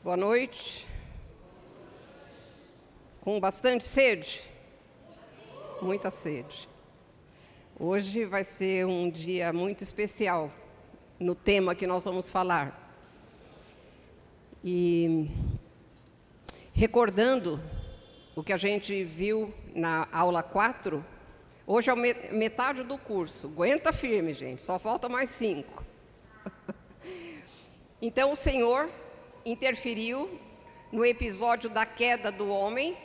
Boa noite. Com bastante sede? Muita sede. Hoje vai ser um dia muito especial no tema que nós vamos falar. E recordando o que a gente viu na aula 4, hoje é metade do curso. Aguenta firme, gente, só falta mais cinco. Então o Senhor interferiu no episódio da queda do homem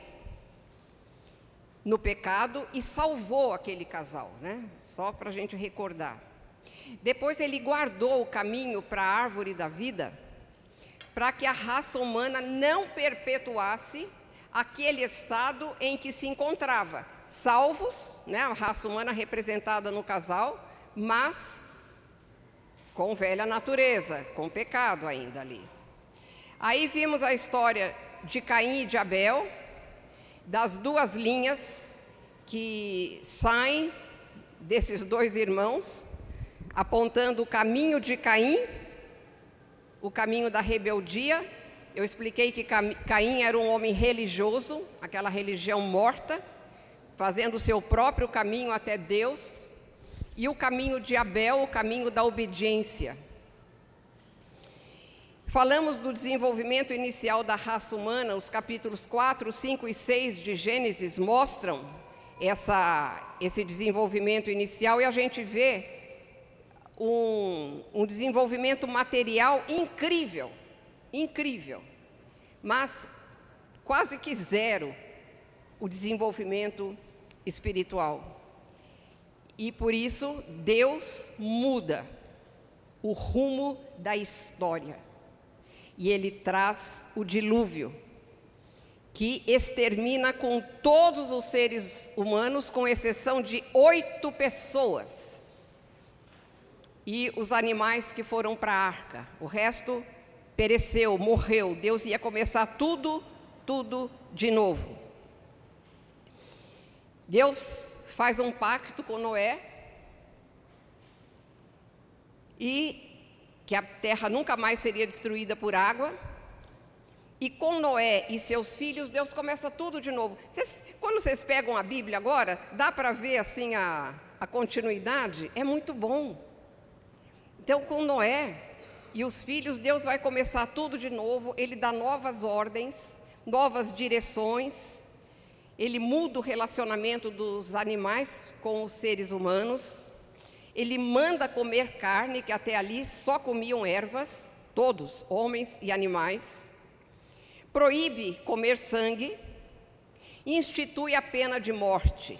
no pecado e salvou aquele casal, né? Só para a gente recordar. Depois ele guardou o caminho para a árvore da vida, para que a raça humana não perpetuasse aquele estado em que se encontrava, salvos, né? A raça humana representada no casal, mas com velha natureza, com pecado ainda ali. Aí vimos a história de Caim e de Abel, das duas linhas que saem desses dois irmãos, apontando o caminho de Caim, o caminho da rebeldia. Eu expliquei que Caim era um homem religioso, aquela religião morta, fazendo o seu próprio caminho até Deus, e o caminho de Abel, o caminho da obediência. Falamos do desenvolvimento inicial da raça humana, os capítulos 4, 5 e 6 de Gênesis mostram essa, esse desenvolvimento inicial e a gente vê um, um desenvolvimento material incrível, incrível, mas quase que zero o desenvolvimento espiritual. E por isso Deus muda o rumo da história. E ele traz o dilúvio, que extermina com todos os seres humanos, com exceção de oito pessoas. E os animais que foram para a arca. O resto pereceu, morreu. Deus ia começar tudo, tudo de novo. Deus faz um pacto com Noé e que a terra nunca mais seria destruída por água. E com Noé e seus filhos, Deus começa tudo de novo. Quando vocês pegam a Bíblia agora, dá para ver assim a, a continuidade? É muito bom. Então, com Noé e os filhos, Deus vai começar tudo de novo, ele dá novas ordens, novas direções, ele muda o relacionamento dos animais com os seres humanos, ele manda comer carne, que até ali só comiam ervas, todos, homens e animais, proíbe comer sangue, institui a pena de morte.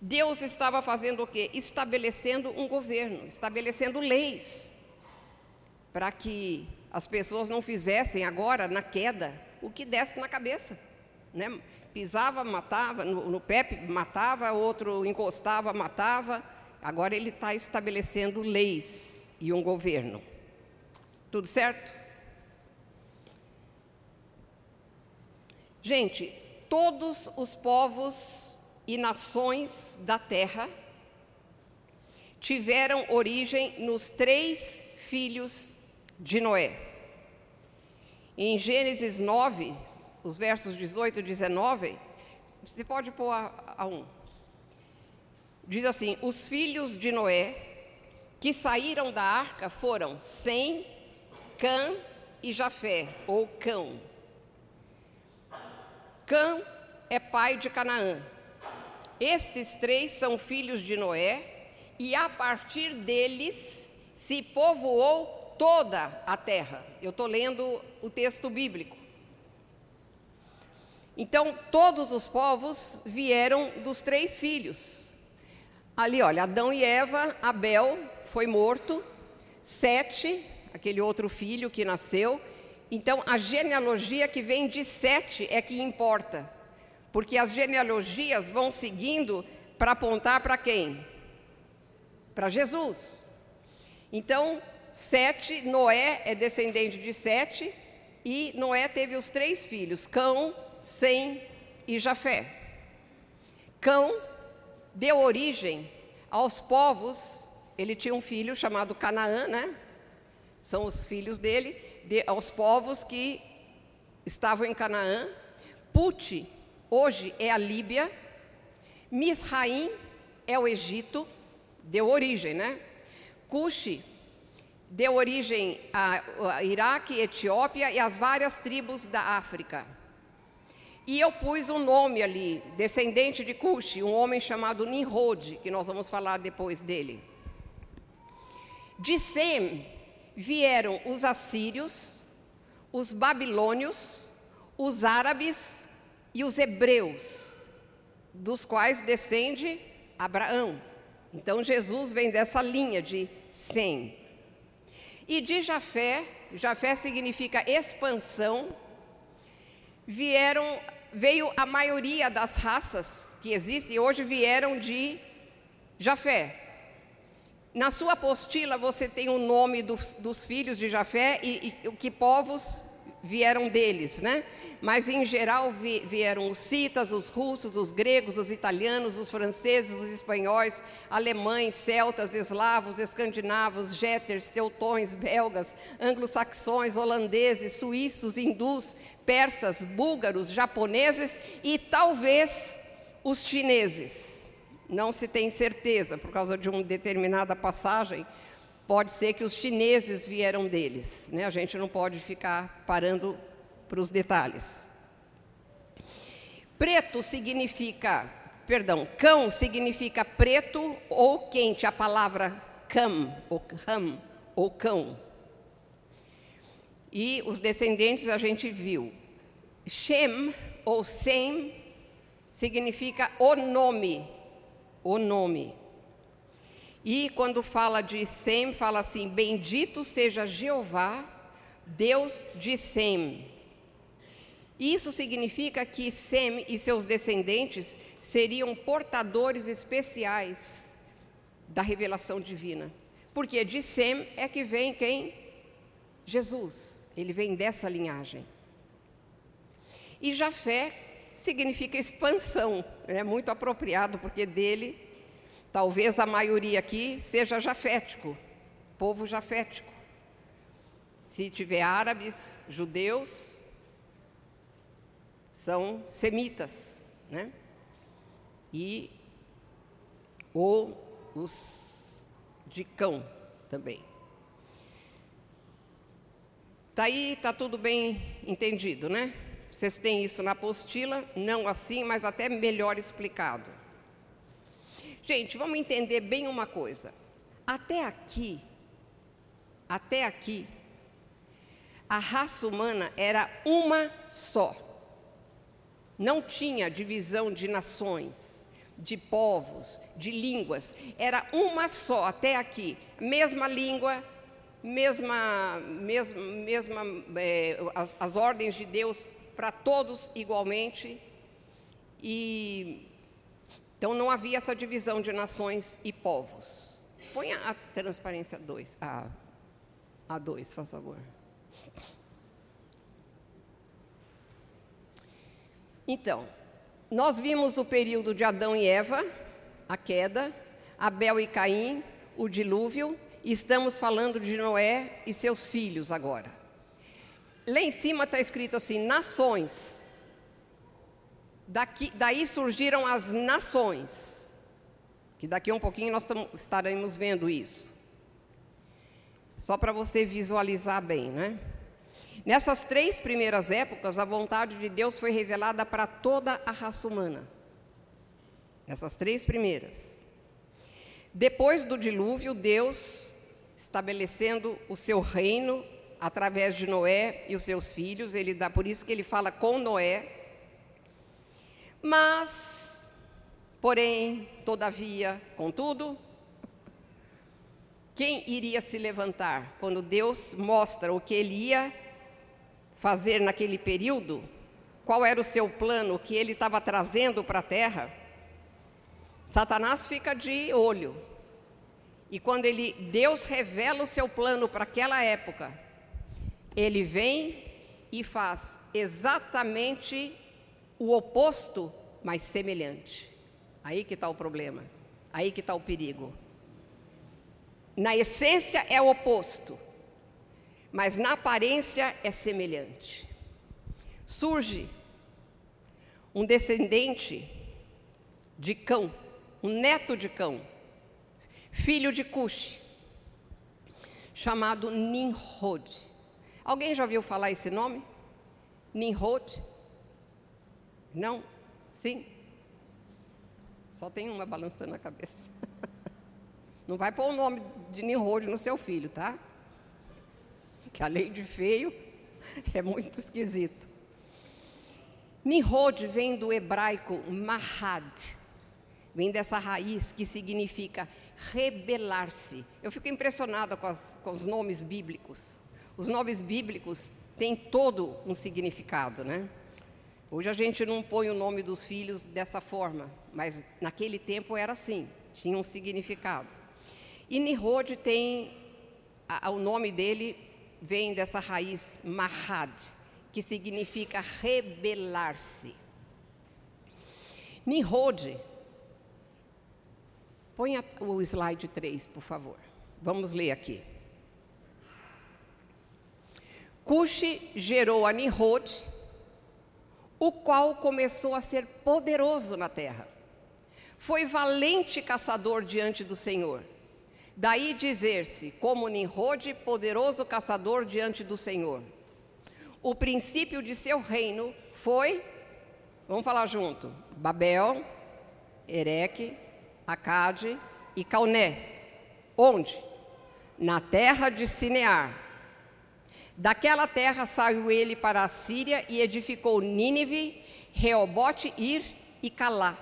Deus estava fazendo o quê? Estabelecendo um governo, estabelecendo leis, para que as pessoas não fizessem agora, na queda, o que desse na cabeça. Né? Pisava, matava, no, no pé matava, outro encostava, matava. Agora ele está estabelecendo leis e um governo. Tudo certo? Gente, todos os povos e nações da terra tiveram origem nos três filhos de Noé. Em Gênesis 9, os versos 18 e 19, você pode pôr a, um. Diz assim: Os filhos de Noé que saíram da arca foram Sem, Cã e Jafé, ou Cão. Cã é pai de Canaã. Estes três são filhos de Noé, e a partir deles se povoou toda a terra. Eu estou lendo o texto bíblico. Então, todos os povos vieram dos três filhos. Ali, olha, Adão e Eva, Abel foi morto, Sete, aquele outro filho que nasceu. Então, a genealogia que vem de Sete é que importa, porque as genealogias vão seguindo para apontar para quem? Para Jesus. Então, Sete, Noé é descendente de Sete, e Noé teve os três filhos: Cão, sem e Jafé. Cão deu origem aos povos, ele tinha um filho chamado Canaã, né? São os filhos dele, de, aos povos que estavam em Canaã. Put, hoje é a Líbia. Misraim é o Egito, deu origem, né? Cuxi deu origem a, a Iraque, Etiópia e as várias tribos da África. E eu pus um nome ali, descendente de Cuxi, um homem chamado Nimrod, que nós vamos falar depois dele. De Sem vieram os assírios, os babilônios, os árabes e os hebreus, dos quais descende Abraão. Então Jesus vem dessa linha de Sem. E de Jafé, Jafé significa expansão, vieram, veio a maioria das raças que existem hoje vieram de Jafé. Na sua apostila você tem o nome dos, dos filhos de Jafé e, e que povos vieram deles, né? Mas em geral vieram os citas, os russos, os gregos, os italianos, os franceses, os espanhóis, alemães, celtas, eslavos, escandinavos, géteres, teutões, belgas, anglo-saxões, holandeses, suíços, hindus, persas, búlgaros, japoneses e talvez os chineses. Não se tem certeza, por causa de uma determinada passagem, pode ser que os chineses vieram deles. Né? A gente não pode ficar parando para os detalhes. Preto significa, perdão, cão significa preto ou quente, a palavra cam, ou ram, ou cão. E os descendentes a gente viu. Shem ou Sem significa o nome, o nome. E quando fala de Sem, fala assim: Bendito seja Jeová, Deus de Sem. Isso significa que Sem e seus descendentes seriam portadores especiais da revelação divina. Porque de Sem é que vem quem? Jesus. Ele vem dessa linhagem. E Jafé significa expansão, é muito apropriado, porque dele Talvez a maioria aqui seja jafético, povo jafético. Se tiver árabes, judeus, são semitas, né? E ou os de cão também. Tá aí, tá tudo bem entendido, né? Vocês têm isso na apostila, não assim, mas até melhor explicado. Gente, vamos entender bem uma coisa. Até aqui, até aqui, a raça humana era uma só. Não tinha divisão de nações, de povos, de línguas. Era uma só até aqui. Mesma língua, mesma, mesma, mesma é, as, as ordens de Deus para todos igualmente. E então não havia essa divisão de nações e povos. Põe a transparência 2, a, a 2, por favor. Então, nós vimos o período de Adão e Eva, a queda, Abel e Caim, o dilúvio, e estamos falando de Noé e seus filhos agora. Lá em cima está escrito assim: nações. Daqui, daí surgiram as nações, que daqui a um pouquinho nós estaremos vendo isso. Só para você visualizar bem, né? Nessas três primeiras épocas, a vontade de Deus foi revelada para toda a raça humana. Essas três primeiras. Depois do dilúvio, Deus estabelecendo o seu reino através de Noé e os seus filhos, ele dá por isso que ele fala com Noé, mas, porém, todavia, contudo, quem iria se levantar quando Deus mostra o que ele ia fazer naquele período? Qual era o seu plano, que ele estava trazendo para a terra? Satanás fica de olho. E quando ele, Deus revela o seu plano para aquela época, ele vem e faz exatamente o oposto, mas semelhante. Aí que está o problema, aí que está o perigo. Na essência é o oposto, mas na aparência é semelhante. Surge um descendente de Cão, um neto de Cão, filho de Cush, chamado Nimrod. Alguém já ouviu falar esse nome? Nimrod? Não? Sim? Só tem uma balançando na cabeça. Não vai pôr o nome de Nimrod no seu filho, tá? Que a lei de feio é muito esquisito. Nimrod vem do hebraico mahad, vem dessa raiz que significa rebelar-se. Eu fico impressionada com, as, com os nomes bíblicos. Os nomes bíblicos têm todo um significado, né? Hoje a gente não põe o nome dos filhos dessa forma, mas naquele tempo era assim, tinha um significado. E Nimrod tem, a, o nome dele vem dessa raiz Mahad, que significa rebelar-se. Nimrod, põe o slide 3, por favor. Vamos ler aqui. Cuxi gerou a Nimrod, o qual começou a ser poderoso na terra. Foi valente caçador diante do Senhor. Daí dizer-se, como Nimrod, poderoso caçador diante do Senhor. O princípio de seu reino foi, vamos falar junto, Babel, Ereque, Acade e Cauné. Onde? Na terra de Sinear Daquela terra saiu ele para a Síria e edificou Nínive, Reobote, Ir e Calá.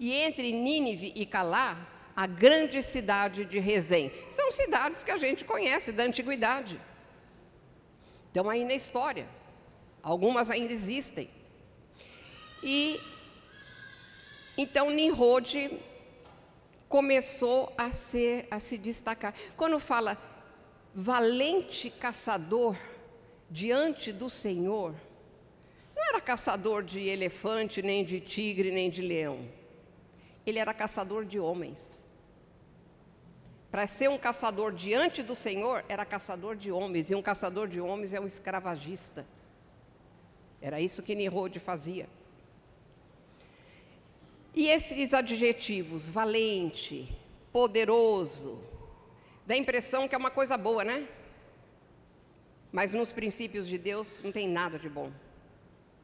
E entre Nínive e Calá, a grande cidade de Rezém. São cidades que a gente conhece da antiguidade. Estão aí na história. Algumas ainda existem. E então Nimrod começou a ser a se destacar. Quando fala valente caçador diante do Senhor, não era caçador de elefante, nem de tigre, nem de leão. Ele era caçador de homens. Para ser um caçador diante do Senhor, era caçador de homens, e um caçador de homens é um escravagista. Era isso que Nimrod fazia. E esses adjetivos, valente, poderoso, Dá a impressão que é uma coisa boa, né? Mas nos princípios de Deus não tem nada de bom.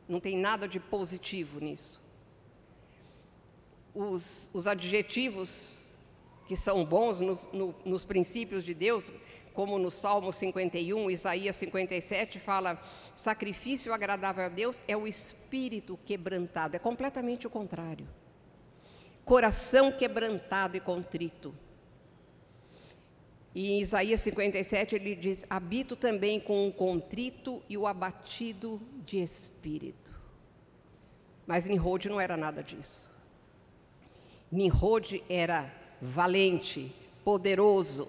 Não tem nada de positivo nisso. Os, os adjetivos que são bons nos, no, nos princípios de Deus, como no Salmo 51, Isaías 57, fala: sacrifício agradável a Deus é o espírito quebrantado. É completamente o contrário. Coração quebrantado e contrito e em Isaías 57 ele diz: Habito também com o contrito e o abatido de espírito. Mas Nimrod não era nada disso. Nimrod era valente, poderoso,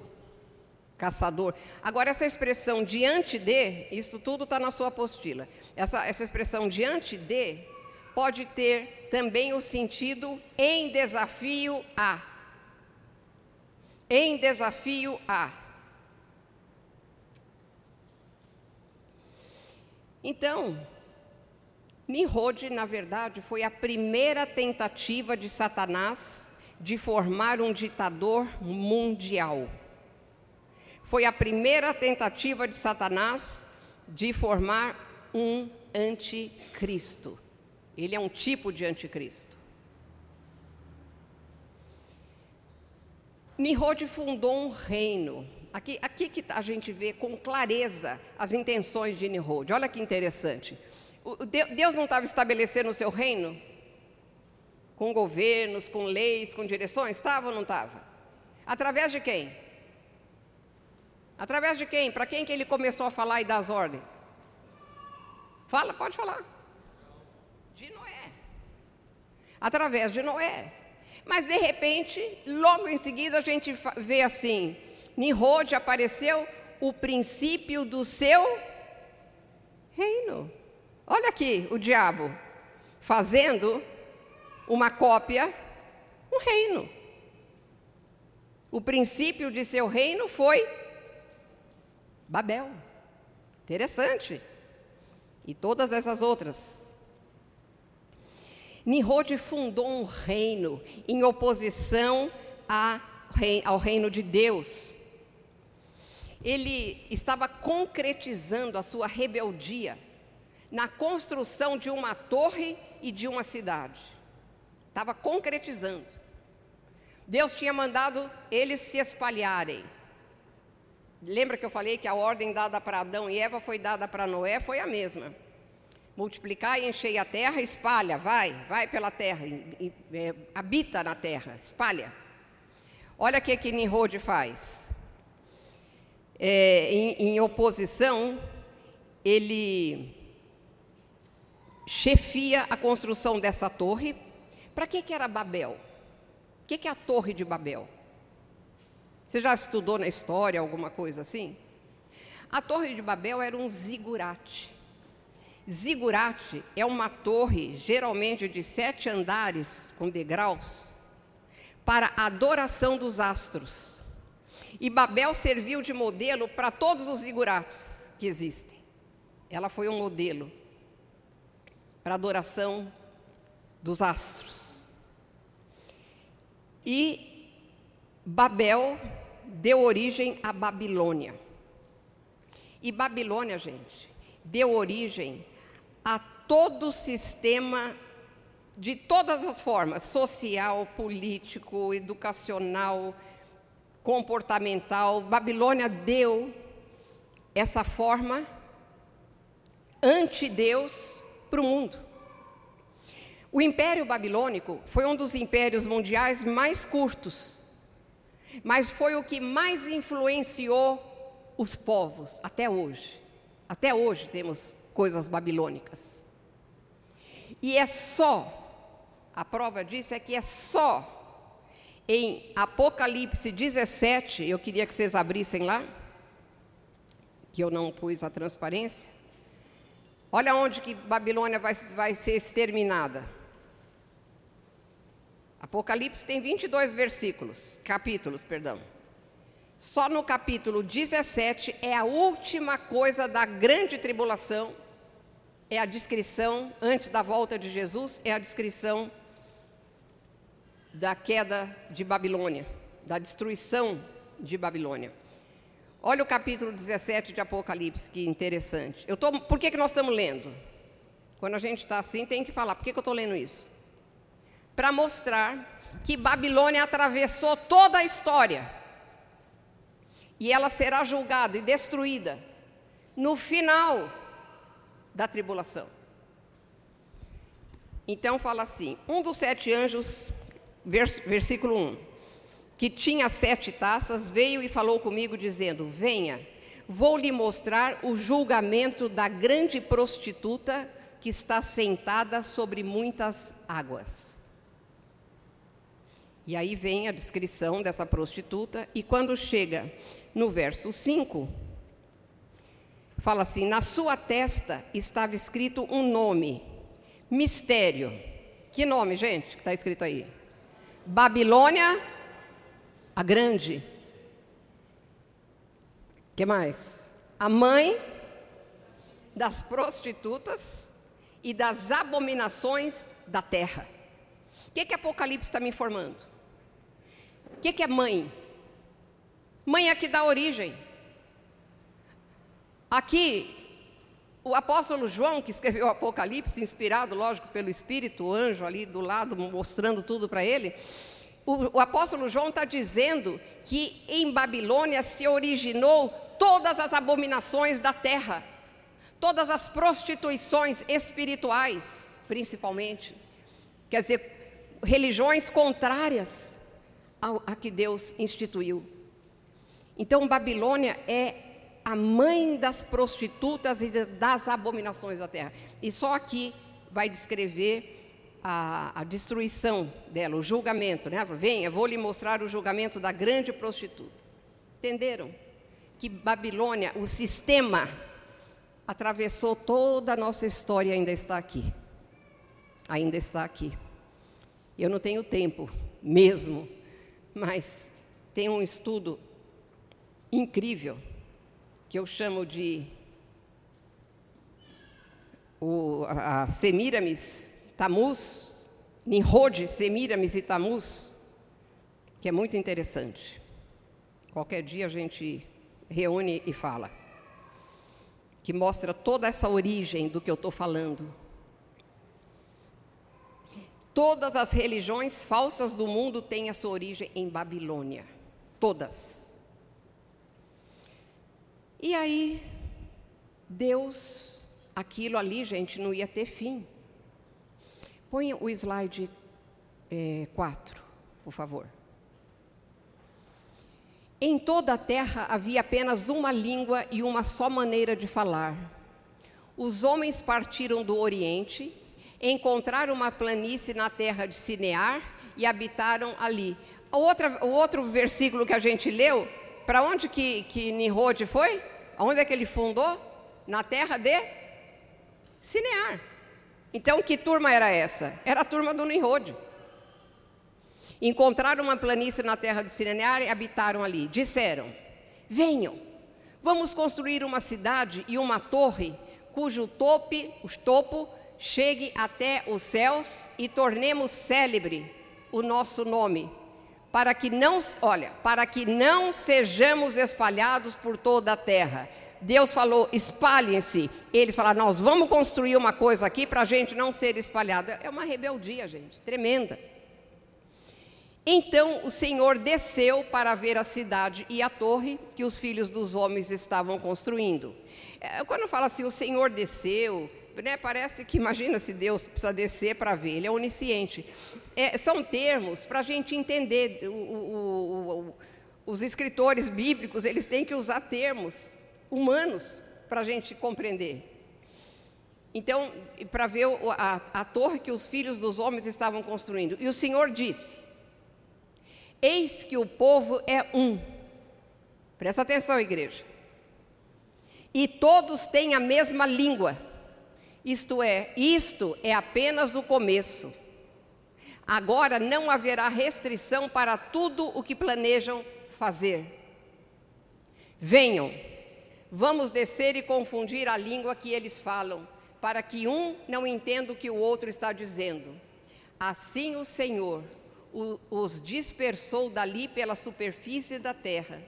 caçador. Agora, essa expressão diante de, isso tudo está na sua apostila. Essa, essa expressão diante de pode ter também o sentido em desafio a em desafio a. Então, Nimrod, na verdade, foi a primeira tentativa de Satanás de formar um ditador mundial. Foi a primeira tentativa de Satanás de formar um anticristo. Ele é um tipo de anticristo. Nimrod fundou um reino. Aqui, aqui que a gente vê com clareza as intenções de Nimrod. Olha que interessante. O, Deus não estava estabelecendo o seu reino? Com governos, com leis, com direções? Estava ou não estava? Através de quem? Através de quem? Para quem que ele começou a falar e dar as ordens? Fala, pode falar. De Noé. Através de Noé. Mas de repente, logo em seguida, a gente vê assim: Nimrod apareceu o princípio do seu reino. Olha aqui o diabo fazendo uma cópia, um reino. O princípio de seu reino foi Babel. Interessante. E todas essas outras. Nimrod fundou um reino em oposição ao reino de Deus. Ele estava concretizando a sua rebeldia na construção de uma torre e de uma cidade. Estava concretizando. Deus tinha mandado eles se espalharem. Lembra que eu falei que a ordem dada para Adão e Eva foi dada para Noé? Foi a mesma. Multiplicar e encher a terra, espalha, vai, vai pela terra, e, e, é, habita na terra, espalha. Olha o que, que Nimrod faz. É, em, em oposição, ele chefia a construção dessa torre. Para que, que era Babel? O que, que é a Torre de Babel? Você já estudou na história alguma coisa assim? A Torre de Babel era um zigurate. Zigurate é uma torre, geralmente de sete andares, com degraus, para adoração dos astros. E Babel serviu de modelo para todos os zigurates que existem. Ela foi um modelo para adoração dos astros. E Babel deu origem à Babilônia. E Babilônia, gente, deu origem a todo o sistema de todas as formas social, político, educacional, comportamental. Babilônia deu essa forma anti-Deus para o mundo. O Império Babilônico foi um dos impérios mundiais mais curtos, mas foi o que mais influenciou os povos até hoje. Até hoje temos coisas babilônicas. E é só, a prova disso é que é só em Apocalipse 17, eu queria que vocês abrissem lá, que eu não pus a transparência. Olha onde que Babilônia vai, vai ser exterminada. Apocalipse tem 22 versículos, capítulos, perdão. Só no capítulo 17 é a última coisa da grande tribulação, é a descrição, antes da volta de Jesus, é a descrição da queda de Babilônia, da destruição de Babilônia. Olha o capítulo 17 de Apocalipse, que interessante. Eu tô, por que, que nós estamos lendo? Quando a gente está assim, tem que falar. Por que, que eu estou lendo isso? Para mostrar que Babilônia atravessou toda a história. E ela será julgada e destruída no final da tribulação. Então fala assim: um dos sete anjos, vers, versículo 1 que tinha sete taças, veio e falou comigo, dizendo: Venha, vou lhe mostrar o julgamento da grande prostituta que está sentada sobre muitas águas. E aí vem a descrição dessa prostituta, e quando chega no verso 5, fala assim: Na sua testa estava escrito um nome, mistério. Que nome, gente, que está escrito aí? Babilônia a grande. que mais? A mãe das prostitutas e das abominações da terra. O que, que Apocalipse está me informando? O que, que é mãe? Mãe é que dá origem. Aqui, o apóstolo João, que escreveu o Apocalipse, inspirado, lógico, pelo Espírito, o anjo ali do lado, mostrando tudo para ele, o, o apóstolo João está dizendo que em Babilônia se originou todas as abominações da terra, todas as prostituições espirituais, principalmente. Quer dizer, religiões contrárias a que Deus instituiu. Então, Babilônia é a mãe das prostitutas e das abominações da terra. E só aqui vai descrever a, a, destruição dela, o julgamento, né? Venha, vou lhe mostrar o julgamento da grande prostituta. Entenderam? Que Babilônia, o sistema, atravessou toda a nossa história e ainda está aqui. Ainda está aqui. Eu não tenho tempo mesmo, mas tem um estudo incrível que eu chamo de o, a Semiramis, Tamuz, Nimrod, Semiramis e Tamuz, que é muito interessante. Qualquer dia a gente reúne e fala. Que mostra toda essa origem do que eu estou falando. Todas as religiões falsas do mundo têm a sua origem em Babilônia. Todas. E aí, Deus, aquilo ali, gente, não ia ter fim. Põe o slide 4, é, por favor. Em toda a terra havia apenas uma língua e uma só maneira de falar. Os homens partiram do Oriente, encontraram uma planície na terra de Sinear e habitaram ali. O o outro versículo que a gente leu, para onde que, que Nimrod foi? Onde é que ele fundou? Na terra de Sinear. Então, que turma era essa? Era a turma do Nimrod. Encontraram uma planície na terra do Sinear e habitaram ali. Disseram: Venham, vamos construir uma cidade e uma torre cujo tope, topo chegue até os céus e tornemos célebre o nosso nome, para que não, olha, para que não sejamos espalhados por toda a terra. Deus falou: espalhem-se. Eles falaram: nós vamos construir uma coisa aqui para a gente não ser espalhado. É uma rebeldia, gente, tremenda. Então o Senhor desceu para ver a cidade e a torre que os filhos dos homens estavam construindo. É, quando fala assim, o Senhor desceu, né, parece que imagina se Deus precisa descer para ver, Ele é onisciente. É, são termos para a gente entender. O, o, o, os escritores bíblicos eles têm que usar termos humanos para a gente compreender. Então, para ver a, a torre que os filhos dos homens estavam construindo. E o Senhor disse: Eis que o povo é um. Presta atenção, igreja. E todos têm a mesma língua. Isto é, isto é apenas o começo. Agora não haverá restrição para tudo o que planejam fazer. Venham, vamos descer e confundir a língua que eles falam, para que um não entenda o que o outro está dizendo. Assim o Senhor, os dispersou dali pela superfície da terra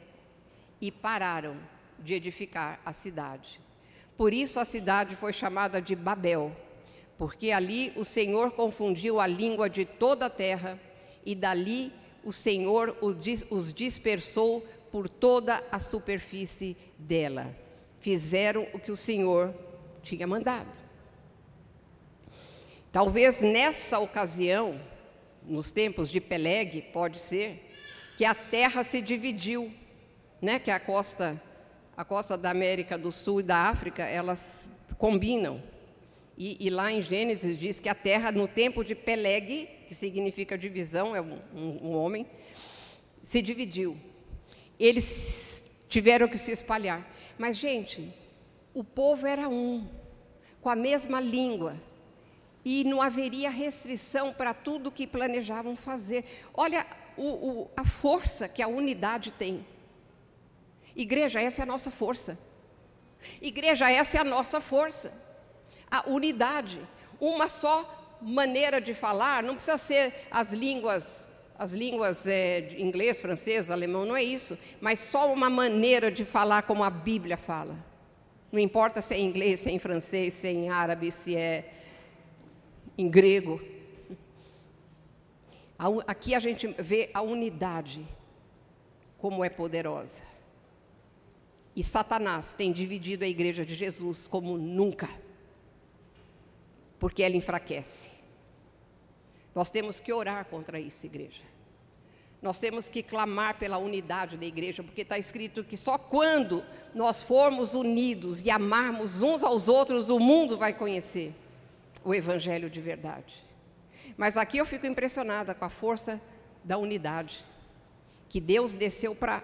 e pararam de edificar a cidade. Por isso a cidade foi chamada de Babel, porque ali o Senhor confundiu a língua de toda a terra e dali o Senhor os dispersou por toda a superfície dela. Fizeram o que o Senhor tinha mandado. Talvez nessa ocasião, nos tempos de Peleg, pode ser, que a terra se dividiu, né? que a costa, a costa da América do Sul e da África, elas combinam. E, e lá em Gênesis diz que a terra, no tempo de Peleg, que significa divisão, é um, um, um homem, se dividiu. Eles tiveram que se espalhar. Mas, gente, o povo era um, com a mesma língua, e não haveria restrição para tudo que planejavam fazer. Olha o, o, a força que a unidade tem. Igreja, essa é a nossa força. Igreja, essa é a nossa força. A unidade. Uma só maneira de falar, não precisa ser as línguas, as línguas é, inglês, francês, alemão, não é isso. Mas só uma maneira de falar como a Bíblia fala. Não importa se é em inglês, se é em francês, se é em árabe, se é em grego. Aqui a gente vê a unidade, como é poderosa. E Satanás tem dividido a igreja de Jesus como nunca, porque ela enfraquece. Nós temos que orar contra isso, igreja. Nós temos que clamar pela unidade da igreja, porque está escrito que só quando nós formos unidos e amarmos uns aos outros, o mundo vai conhecer o evangelho de verdade. Mas aqui eu fico impressionada com a força da unidade que Deus desceu para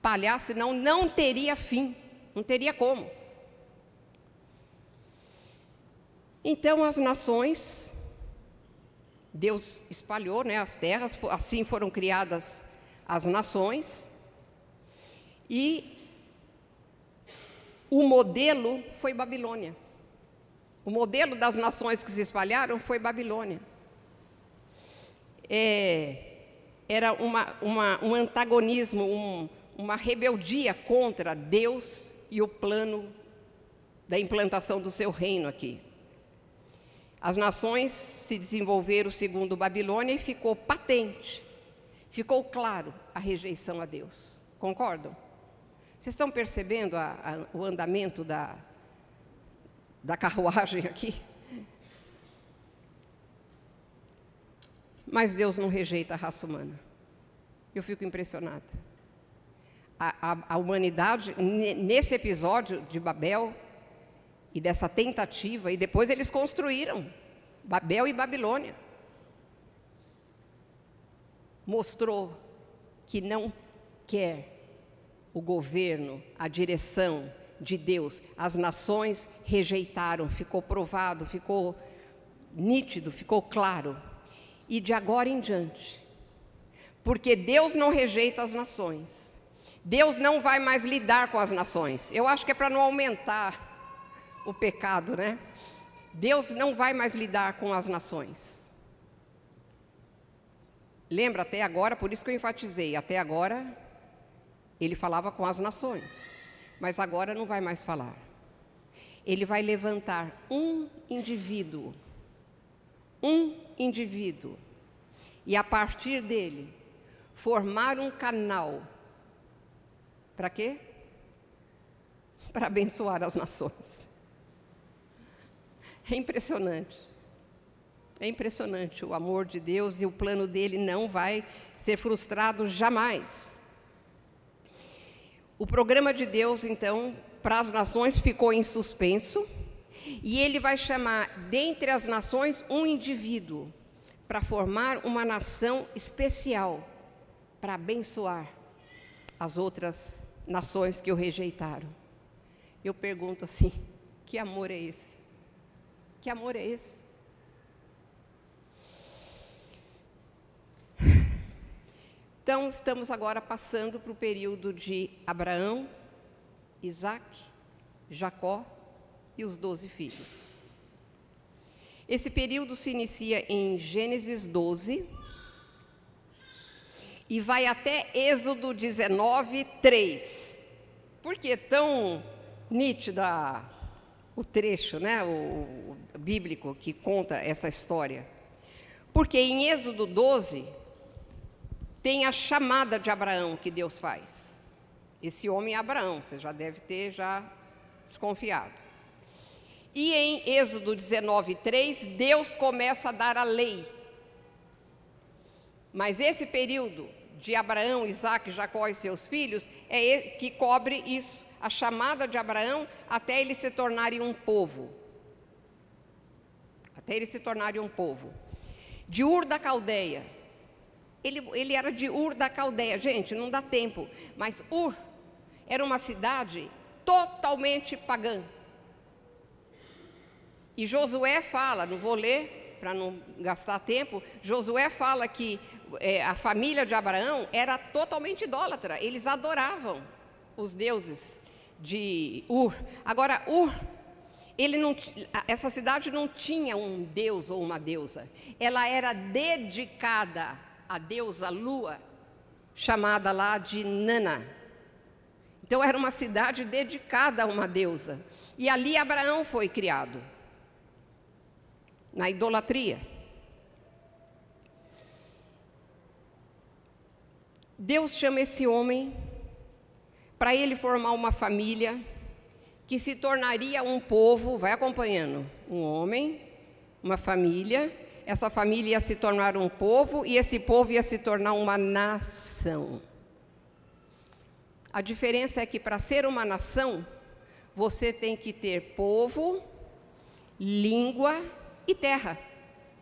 espalhar, senão não teria fim, não teria como. Então as nações, Deus espalhou né, as terras, assim foram criadas as nações, e o modelo foi Babilônia. O modelo das nações que se espalharam foi Babilônia. É, era uma, uma, um antagonismo, um, uma rebeldia contra Deus e o plano da implantação do seu reino aqui. As nações se desenvolveram segundo Babilônia e ficou patente, ficou claro a rejeição a Deus. Concordam? Vocês estão percebendo a, a, o andamento da, da carruagem aqui? Mas Deus não rejeita a raça humana. Eu fico impressionada. A, a, humanidade, nesse episódio de Babel, e dessa tentativa, e depois eles construíram Babel e Babilônia. Mostrou que não quer o governo, a direção de Deus. As nações rejeitaram, ficou provado, ficou nítido, ficou claro. E de agora em diante, porque Deus não rejeita as nações, Deus não vai mais lidar com as nações. Eu acho que é para não aumentar o pecado, né? Deus não vai mais lidar com as nações. Lembra até agora, por isso que eu enfatizei, até agora ele falava com as nações, mas agora não vai mais falar. Ele vai levantar um indivíduo, um indivíduo, e a partir dele formar um canal. Para quê? Para abençoar as nações. É impressionante. É impressionante o amor de Deus e o plano dele não vai ser frustrado jamais. O programa de Deus, então, para as nações ficou em suspenso, e ele vai chamar dentre as nações um indivíduo para formar uma nação especial para abençoar as outras nações que o rejeitaram. Eu pergunto assim: que amor é esse? Que amor é esse? Então, estamos agora passando para o período de Abraão, Isaac, Jacó e os doze filhos. Esse período se inicia em Gênesis 12 e vai até Êxodo 19, 3. Por que tão nítida o trecho, né, o, o bíblico que conta essa história. Porque em Êxodo 12 tem a chamada de Abraão que Deus faz. Esse homem é Abraão, você já deve ter já desconfiado. E em Êxodo 19:3, Deus começa a dar a lei. Mas esse período de Abraão, Isaac, Jacó e seus filhos é que cobre isso a chamada de Abraão até eles se tornarem um povo. Até eles se tornarem um povo. De Ur da Caldeia. Ele, ele era de Ur da Caldeia. Gente, não dá tempo. Mas Ur era uma cidade totalmente pagã. E Josué fala, não vou ler para não gastar tempo, Josué fala que é, a família de Abraão era totalmente idólatra, eles adoravam os deuses de Ur. Agora, Ur, ele não, essa cidade não tinha um deus ou uma deusa. Ela era dedicada à deusa Lua, chamada lá de Nana. Então era uma cidade dedicada a uma deusa. E ali Abraão foi criado. Na idolatria. Deus chama esse homem para ele formar uma família que se tornaria um povo, vai acompanhando, um homem, uma família, essa família ia se tornar um povo e esse povo ia se tornar uma nação. A diferença é que para ser uma nação, você tem que ter povo, língua e terra.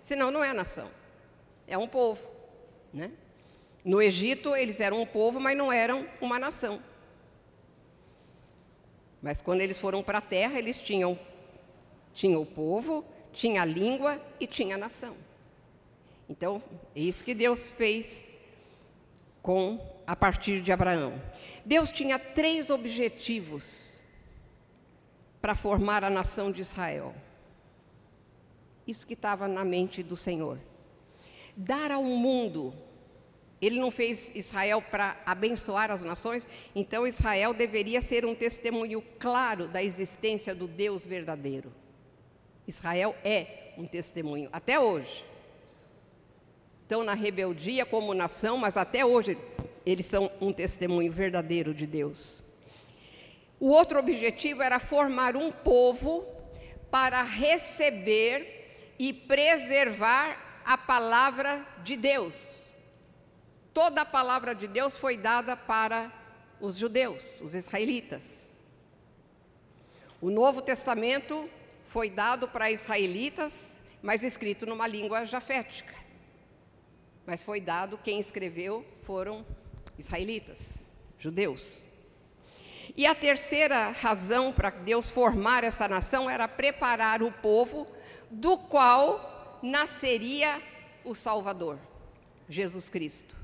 Senão não é nação. É um povo, né? No Egito eles eram um povo, mas não eram uma nação. Mas quando eles foram para a terra, eles tinham, tinham o povo, tinha a língua e tinha a nação. Então, é isso que Deus fez com a partir de Abraão. Deus tinha três objetivos para formar a nação de Israel. Isso que estava na mente do Senhor. Dar ao mundo. Ele não fez Israel para abençoar as nações, então Israel deveria ser um testemunho claro da existência do Deus verdadeiro. Israel é um testemunho, até hoje. Estão na rebeldia como nação, mas até hoje eles são um testemunho verdadeiro de Deus. O outro objetivo era formar um povo para receber e preservar a palavra de Deus. Toda a palavra de Deus foi dada para os judeus, os israelitas. O Novo Testamento foi dado para israelitas, mas escrito numa língua jafética. Mas foi dado, quem escreveu foram israelitas, judeus. E a terceira razão para Deus formar essa nação era preparar o povo do qual nasceria o Salvador, Jesus Cristo.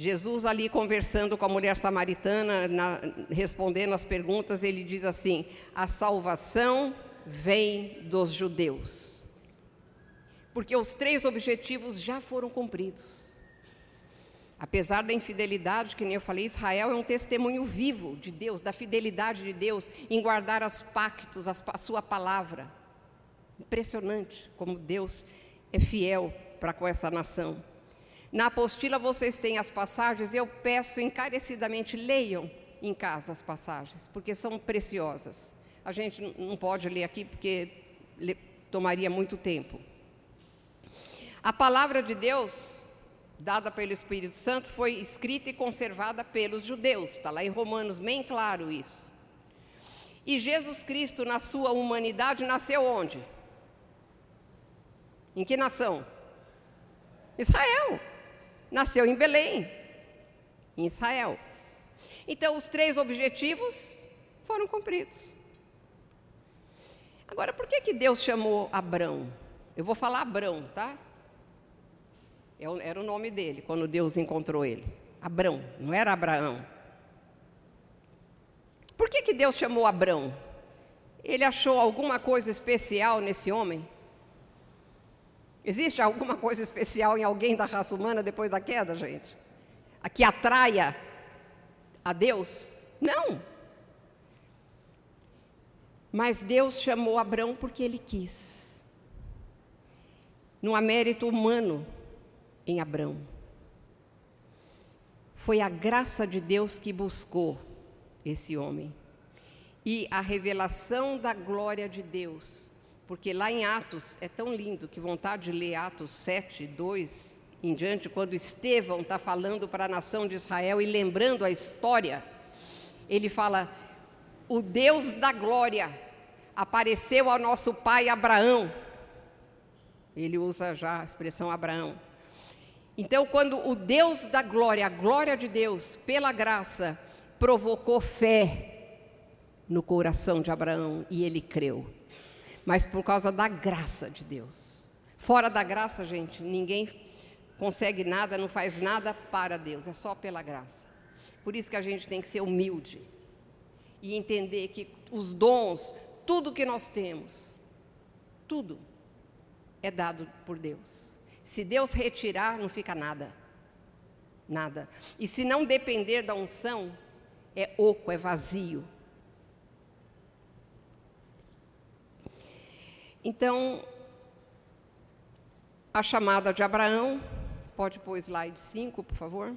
Jesus ali conversando com a mulher samaritana, na, respondendo as perguntas, ele diz assim: a salvação vem dos judeus. Porque os três objetivos já foram cumpridos. Apesar da infidelidade, que nem eu falei, Israel é um testemunho vivo de Deus, da fidelidade de Deus em guardar os pactos, a sua palavra. Impressionante como Deus é fiel para com essa nação. Na apostila vocês têm as passagens, eu peço encarecidamente, leiam em casa as passagens, porque são preciosas. A gente não pode ler aqui porque tomaria muito tempo. A palavra de Deus dada pelo Espírito Santo, foi escrita e conservada pelos judeus. Está lá em Romanos, bem claro isso. E Jesus Cristo, na sua humanidade, nasceu onde? Em que nação? Israel. Nasceu em Belém, em Israel. Então, os três objetivos foram cumpridos. Agora, por que, que Deus chamou Abrão? Eu vou falar Abrão, tá? É era o nome dele, quando Deus encontrou ele. Abrão, não era Abraão. Por que, que Deus chamou Abrão? Ele achou alguma coisa especial nesse homem? Existe alguma coisa especial em alguém da raça humana depois da queda, gente? A que atraia a Deus? Não. Mas Deus chamou Abrão porque ele quis. Não há mérito humano em Abrão. Foi a graça de Deus que buscou esse homem. E a revelação da glória de Deus. Porque lá em Atos é tão lindo que vontade de ler Atos 7, 2 em diante, quando Estevão está falando para a nação de Israel e lembrando a história, ele fala: O Deus da glória apareceu ao nosso pai Abraão. Ele usa já a expressão Abraão então, quando o Deus da glória, a glória de Deus, pela graça, provocou fé no coração de Abraão e ele creu, mas por causa da graça de Deus. Fora da graça, gente, ninguém consegue nada, não faz nada para Deus, é só pela graça. Por isso que a gente tem que ser humilde e entender que os dons, tudo que nós temos, tudo é dado por Deus. Se Deus retirar, não fica nada. Nada. E se não depender da unção, é oco, é vazio. Então, a chamada de Abraão, pode pôr slide 5, por favor.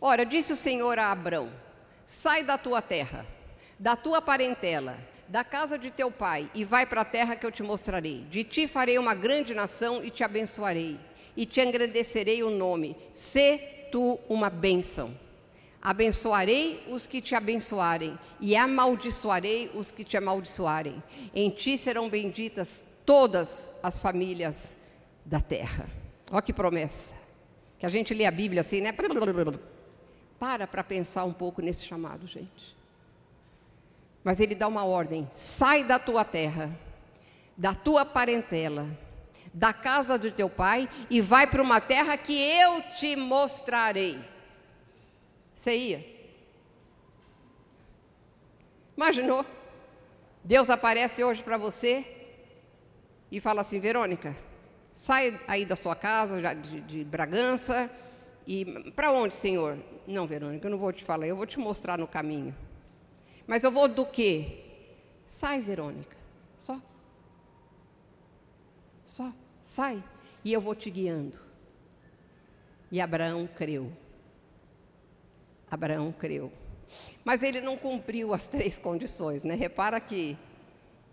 Ora, disse o Senhor a Abraão: Sai da tua terra, da tua parentela da casa de teu pai e vai para a terra que eu te mostrarei. De ti farei uma grande nação e te abençoarei, e te engrandecerei o nome. Sê tu uma bênção. Abençoarei os que te abençoarem, e amaldiçoarei os que te amaldiçoarem. Em ti serão benditas todas as famílias da terra. Olha que promessa. Que a gente lê a Bíblia assim, né? Para para pensar um pouco nesse chamado, gente. Mas ele dá uma ordem: sai da tua terra, da tua parentela, da casa do teu pai e vai para uma terra que eu te mostrarei. Você ia? Imaginou? Deus aparece hoje para você e fala assim: Verônica, sai aí da sua casa de, de Bragança e para onde, Senhor? Não, Verônica, eu não vou te falar, eu vou te mostrar no caminho. Mas eu vou do quê? Sai, Verônica, só. Só, sai, e eu vou te guiando. E Abraão creu. Abraão creu. Mas ele não cumpriu as três condições, né? Repara que,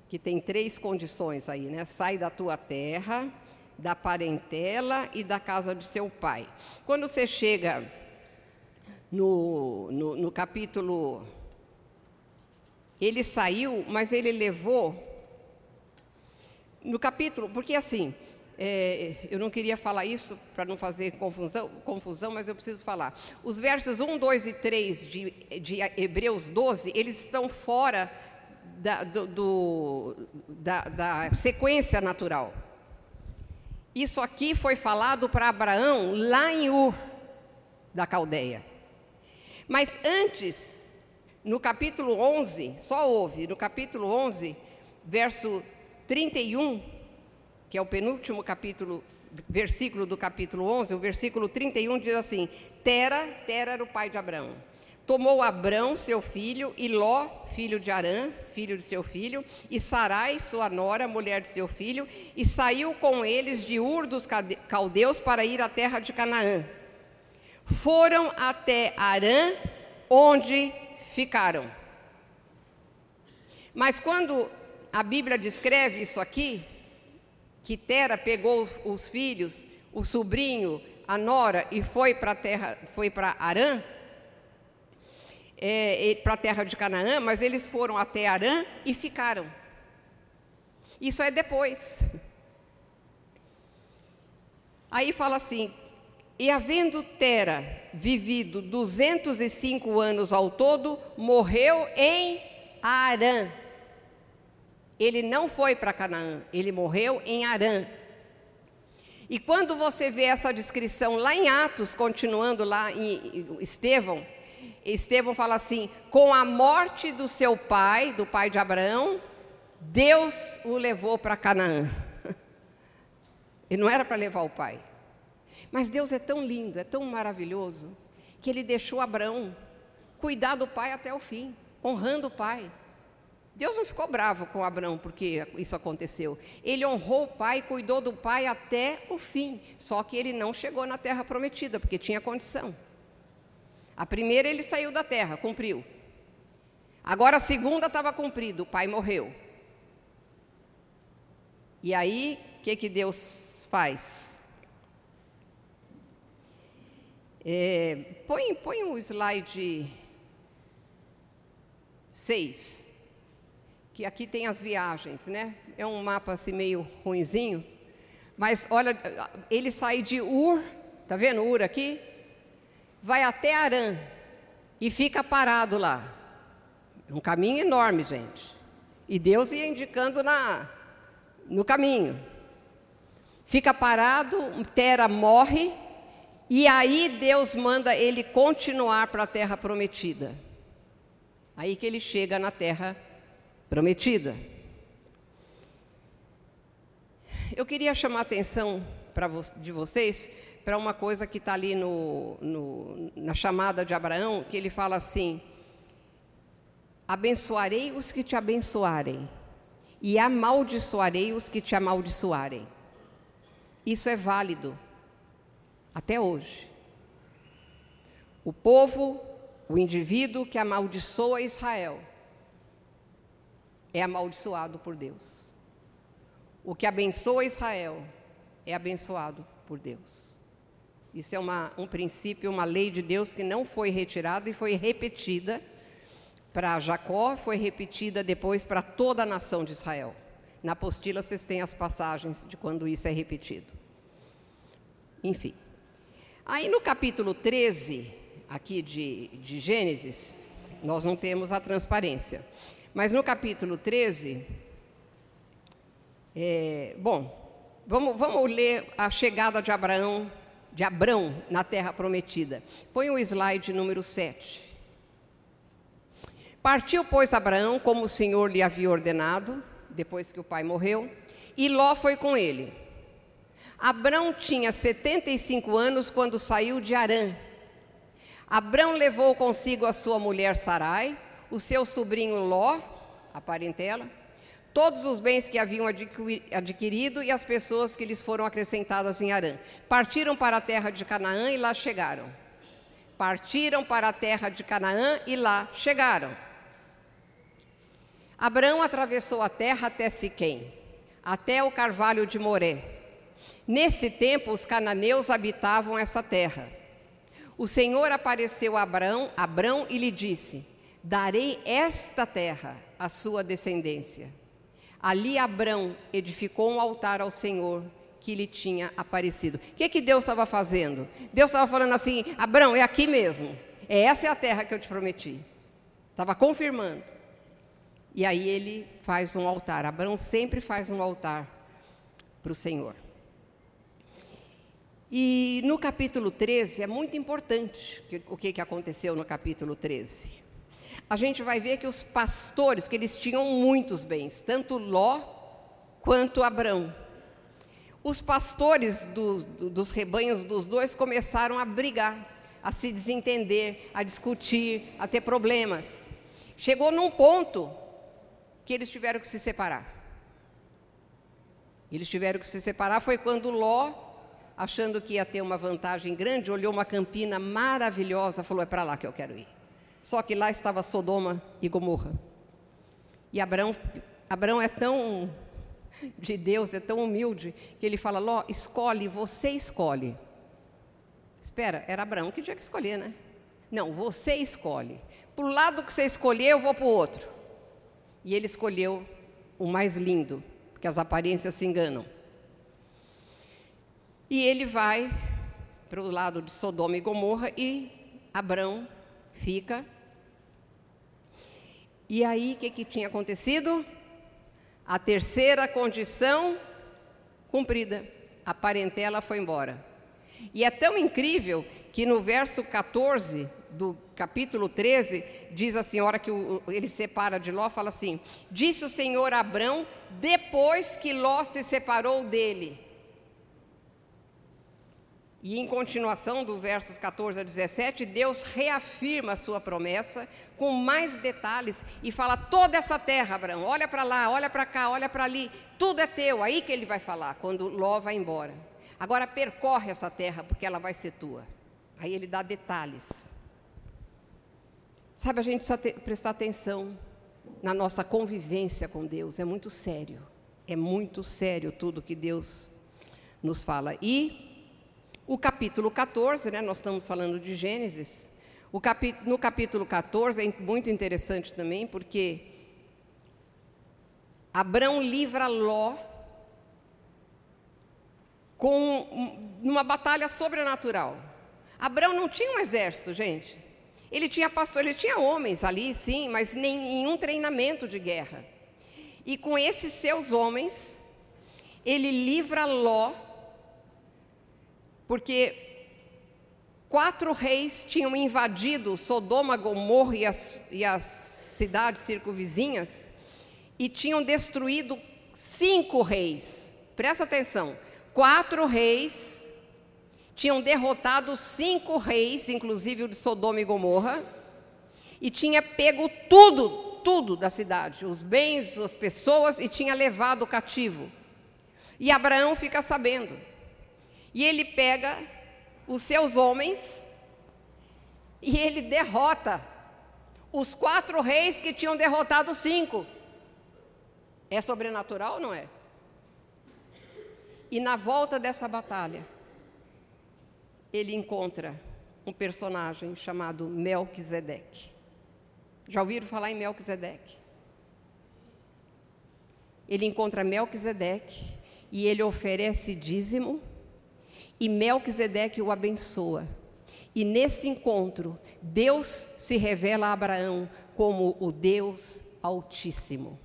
que tem três condições aí, né? Sai da tua terra, da parentela e da casa de seu pai. Quando você chega no, no, no capítulo. Ele saiu, mas ele levou. No capítulo, porque assim, é, eu não queria falar isso para não fazer confusão, confusão, mas eu preciso falar. Os versos 1, 2 e 3 de, de Hebreus 12, eles estão fora da, do, do, da, da sequência natural. Isso aqui foi falado para Abraão lá em Ur, da Caldeia. Mas antes, no capítulo 11, só houve, no capítulo 11, verso 31, que é o penúltimo capítulo, versículo do capítulo 11, o versículo 31 diz assim: Tera, Tera era o pai de Abraão. Tomou Abrão, seu filho, e Ló, filho de Arã, filho de seu filho, e Sarai, sua nora, mulher de seu filho, e saiu com eles de Ur dos caldeus para ir à terra de Canaã. Foram até Arã, onde ficaram. Mas quando a Bíblia descreve isso aqui, que Tera pegou os filhos, o sobrinho, a nora e foi para terra, foi para Arã, é, para a terra de Canaã, mas eles foram até Arã e ficaram. Isso é depois. Aí fala assim: e havendo Tera vivido 205 anos ao todo, morreu em Arã. Ele não foi para Canaã, ele morreu em Arã. E quando você vê essa descrição lá em Atos, continuando lá em Estevão, Estevão fala assim: com a morte do seu pai, do pai de Abraão, Deus o levou para Canaã. E não era para levar o pai. Mas Deus é tão lindo, é tão maravilhoso, que ele deixou Abraão cuidar do pai até o fim, honrando o pai. Deus não ficou bravo com Abraão porque isso aconteceu. Ele honrou o pai, cuidou do pai até o fim. Só que ele não chegou na terra prometida, porque tinha condição. A primeira ele saiu da terra, cumpriu. Agora a segunda estava cumprida, o pai morreu. E aí, o que, que Deus faz? É, põe, põe o slide 6 que aqui tem as viagens, né? É um mapa assim meio ruinzinho, mas olha, ele sai de Ur, tá vendo Ur aqui? Vai até Arã e fica parado lá. Um caminho enorme, gente. E Deus ia indicando na no caminho. Fica parado, Tera morre, e aí Deus manda ele continuar para a terra prometida. Aí que ele chega na terra prometida prometida. Eu queria chamar a atenção de vocês para uma coisa que está ali no, no, na chamada de Abraão, que ele fala assim: abençoarei os que te abençoarem, e amaldiçoarei os que te amaldiçoarem. Isso é válido até hoje. O povo, o indivíduo que amaldiçoa Israel, é amaldiçoado por Deus. O que abençoa Israel é abençoado por Deus. Isso é uma, um princípio, uma lei de Deus que não foi retirada e foi repetida para Jacó, foi repetida depois para toda a nação de Israel. Na apostila vocês têm as passagens de quando isso é repetido. Enfim. Aí no capítulo 13, aqui de, de Gênesis, nós não temos a transparência. Mas no capítulo 13, é, bom, vamos, vamos ler a chegada de Abraão, de Abrão na terra prometida. Põe o slide número 7. Partiu, pois, Abraão, como o Senhor lhe havia ordenado, depois que o pai morreu, e Ló foi com ele. Abrão tinha 75 anos quando saiu de Arã. Abrão levou consigo a sua mulher Sarai, o seu sobrinho Ló, a parentela, todos os bens que haviam adquirido e as pessoas que lhes foram acrescentadas em Arã. Partiram para a terra de Canaã e lá chegaram. Partiram para a terra de Canaã e lá chegaram. Abraão atravessou a terra até Siquém, até o carvalho de Moré. Nesse tempo, os cananeus habitavam essa terra. O Senhor apareceu a Abraão, Abraão e lhe disse: Darei esta terra à sua descendência. Ali Abrão edificou um altar ao Senhor que lhe tinha aparecido. O que, que Deus estava fazendo? Deus estava falando assim: Abrão, é aqui mesmo. É essa é a terra que eu te prometi. Estava confirmando. E aí ele faz um altar. Abrão sempre faz um altar para o Senhor. E no capítulo 13 é muito importante o que, que aconteceu no capítulo 13 a gente vai ver que os pastores, que eles tinham muitos bens, tanto Ló quanto Abrão. Os pastores do, do, dos rebanhos dos dois começaram a brigar, a se desentender, a discutir, a ter problemas. Chegou num ponto que eles tiveram que se separar. Eles tiveram que se separar foi quando Ló, achando que ia ter uma vantagem grande, olhou uma campina maravilhosa, falou: "É para lá que eu quero ir". Só que lá estava Sodoma e Gomorra. E Abraão, Abraão é tão de Deus, é tão humilde, que ele fala: Ló, escolhe, você escolhe. Espera, era Abraão que tinha que escolher, né? Não, você escolhe. Para o lado que você escolher, eu vou para o outro. E ele escolheu o mais lindo, porque as aparências se enganam. E ele vai para o lado de Sodoma e Gomorra e Abraão fica e aí, o que, que tinha acontecido? A terceira condição cumprida. A parentela foi embora. E é tão incrível que no verso 14 do capítulo 13, diz a senhora que o, ele separa de Ló, fala assim: Disse o Senhor a Abrão, depois que Ló se separou dele. E em continuação do versos 14 a 17, Deus reafirma a sua promessa com mais detalhes e fala: toda essa terra, Abraão, olha para lá, olha para cá, olha para ali, tudo é teu. Aí que ele vai falar, quando Ló vai embora. Agora percorre essa terra, porque ela vai ser tua. Aí ele dá detalhes. Sabe, a gente precisa ter, prestar atenção na nossa convivência com Deus, é muito sério. É muito sério tudo que Deus nos fala. E o capítulo 14, né, nós estamos falando de Gênesis. Capi no capítulo 14 é muito interessante também, porque Abrão livra Ló com uma batalha sobrenatural. Abrão não tinha um exército, gente. Ele tinha pastor, ele tinha homens ali, sim, mas nenhum treinamento de guerra. E com esses seus homens, ele livra Ló porque quatro reis tinham invadido Sodoma, Gomorra e as, e as cidades circunvizinhas e tinham destruído cinco reis. Presta atenção: quatro reis tinham derrotado cinco reis, inclusive o de Sodoma e Gomorra, e tinha pego tudo, tudo da cidade, os bens, as pessoas, e tinha levado cativo. E Abraão fica sabendo. E ele pega os seus homens e ele derrota os quatro reis que tinham derrotado cinco. É sobrenatural ou não é? E na volta dessa batalha, ele encontra um personagem chamado Melquisedeque. Já ouviram falar em Melquisedeque? Ele encontra Melquisedeque e ele oferece dízimo e Melquisedeque o abençoa. E nesse encontro, Deus se revela a Abraão como o Deus Altíssimo.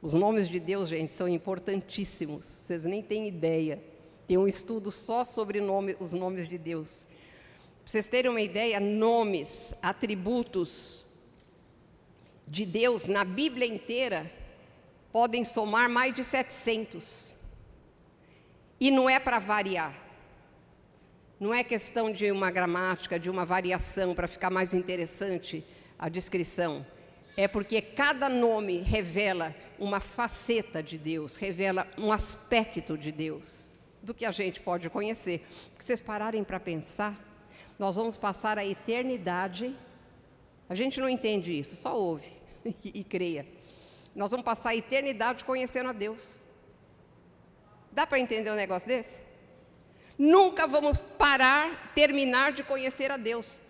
Os nomes de Deus, gente, são importantíssimos, vocês nem têm ideia. Tem um estudo só sobre nome, os nomes de Deus. Para vocês terem uma ideia, nomes, atributos de Deus na Bíblia inteira podem somar mais de 700. E não é para variar. Não é questão de uma gramática, de uma variação para ficar mais interessante a descrição. É porque cada nome revela uma faceta de Deus, revela um aspecto de Deus, do que a gente pode conhecer. Se vocês pararem para pensar, nós vamos passar a eternidade. A gente não entende isso, só ouve e, e creia. Nós vamos passar a eternidade conhecendo a Deus. Dá para entender um negócio desse? Nunca vamos parar, terminar de conhecer a Deus.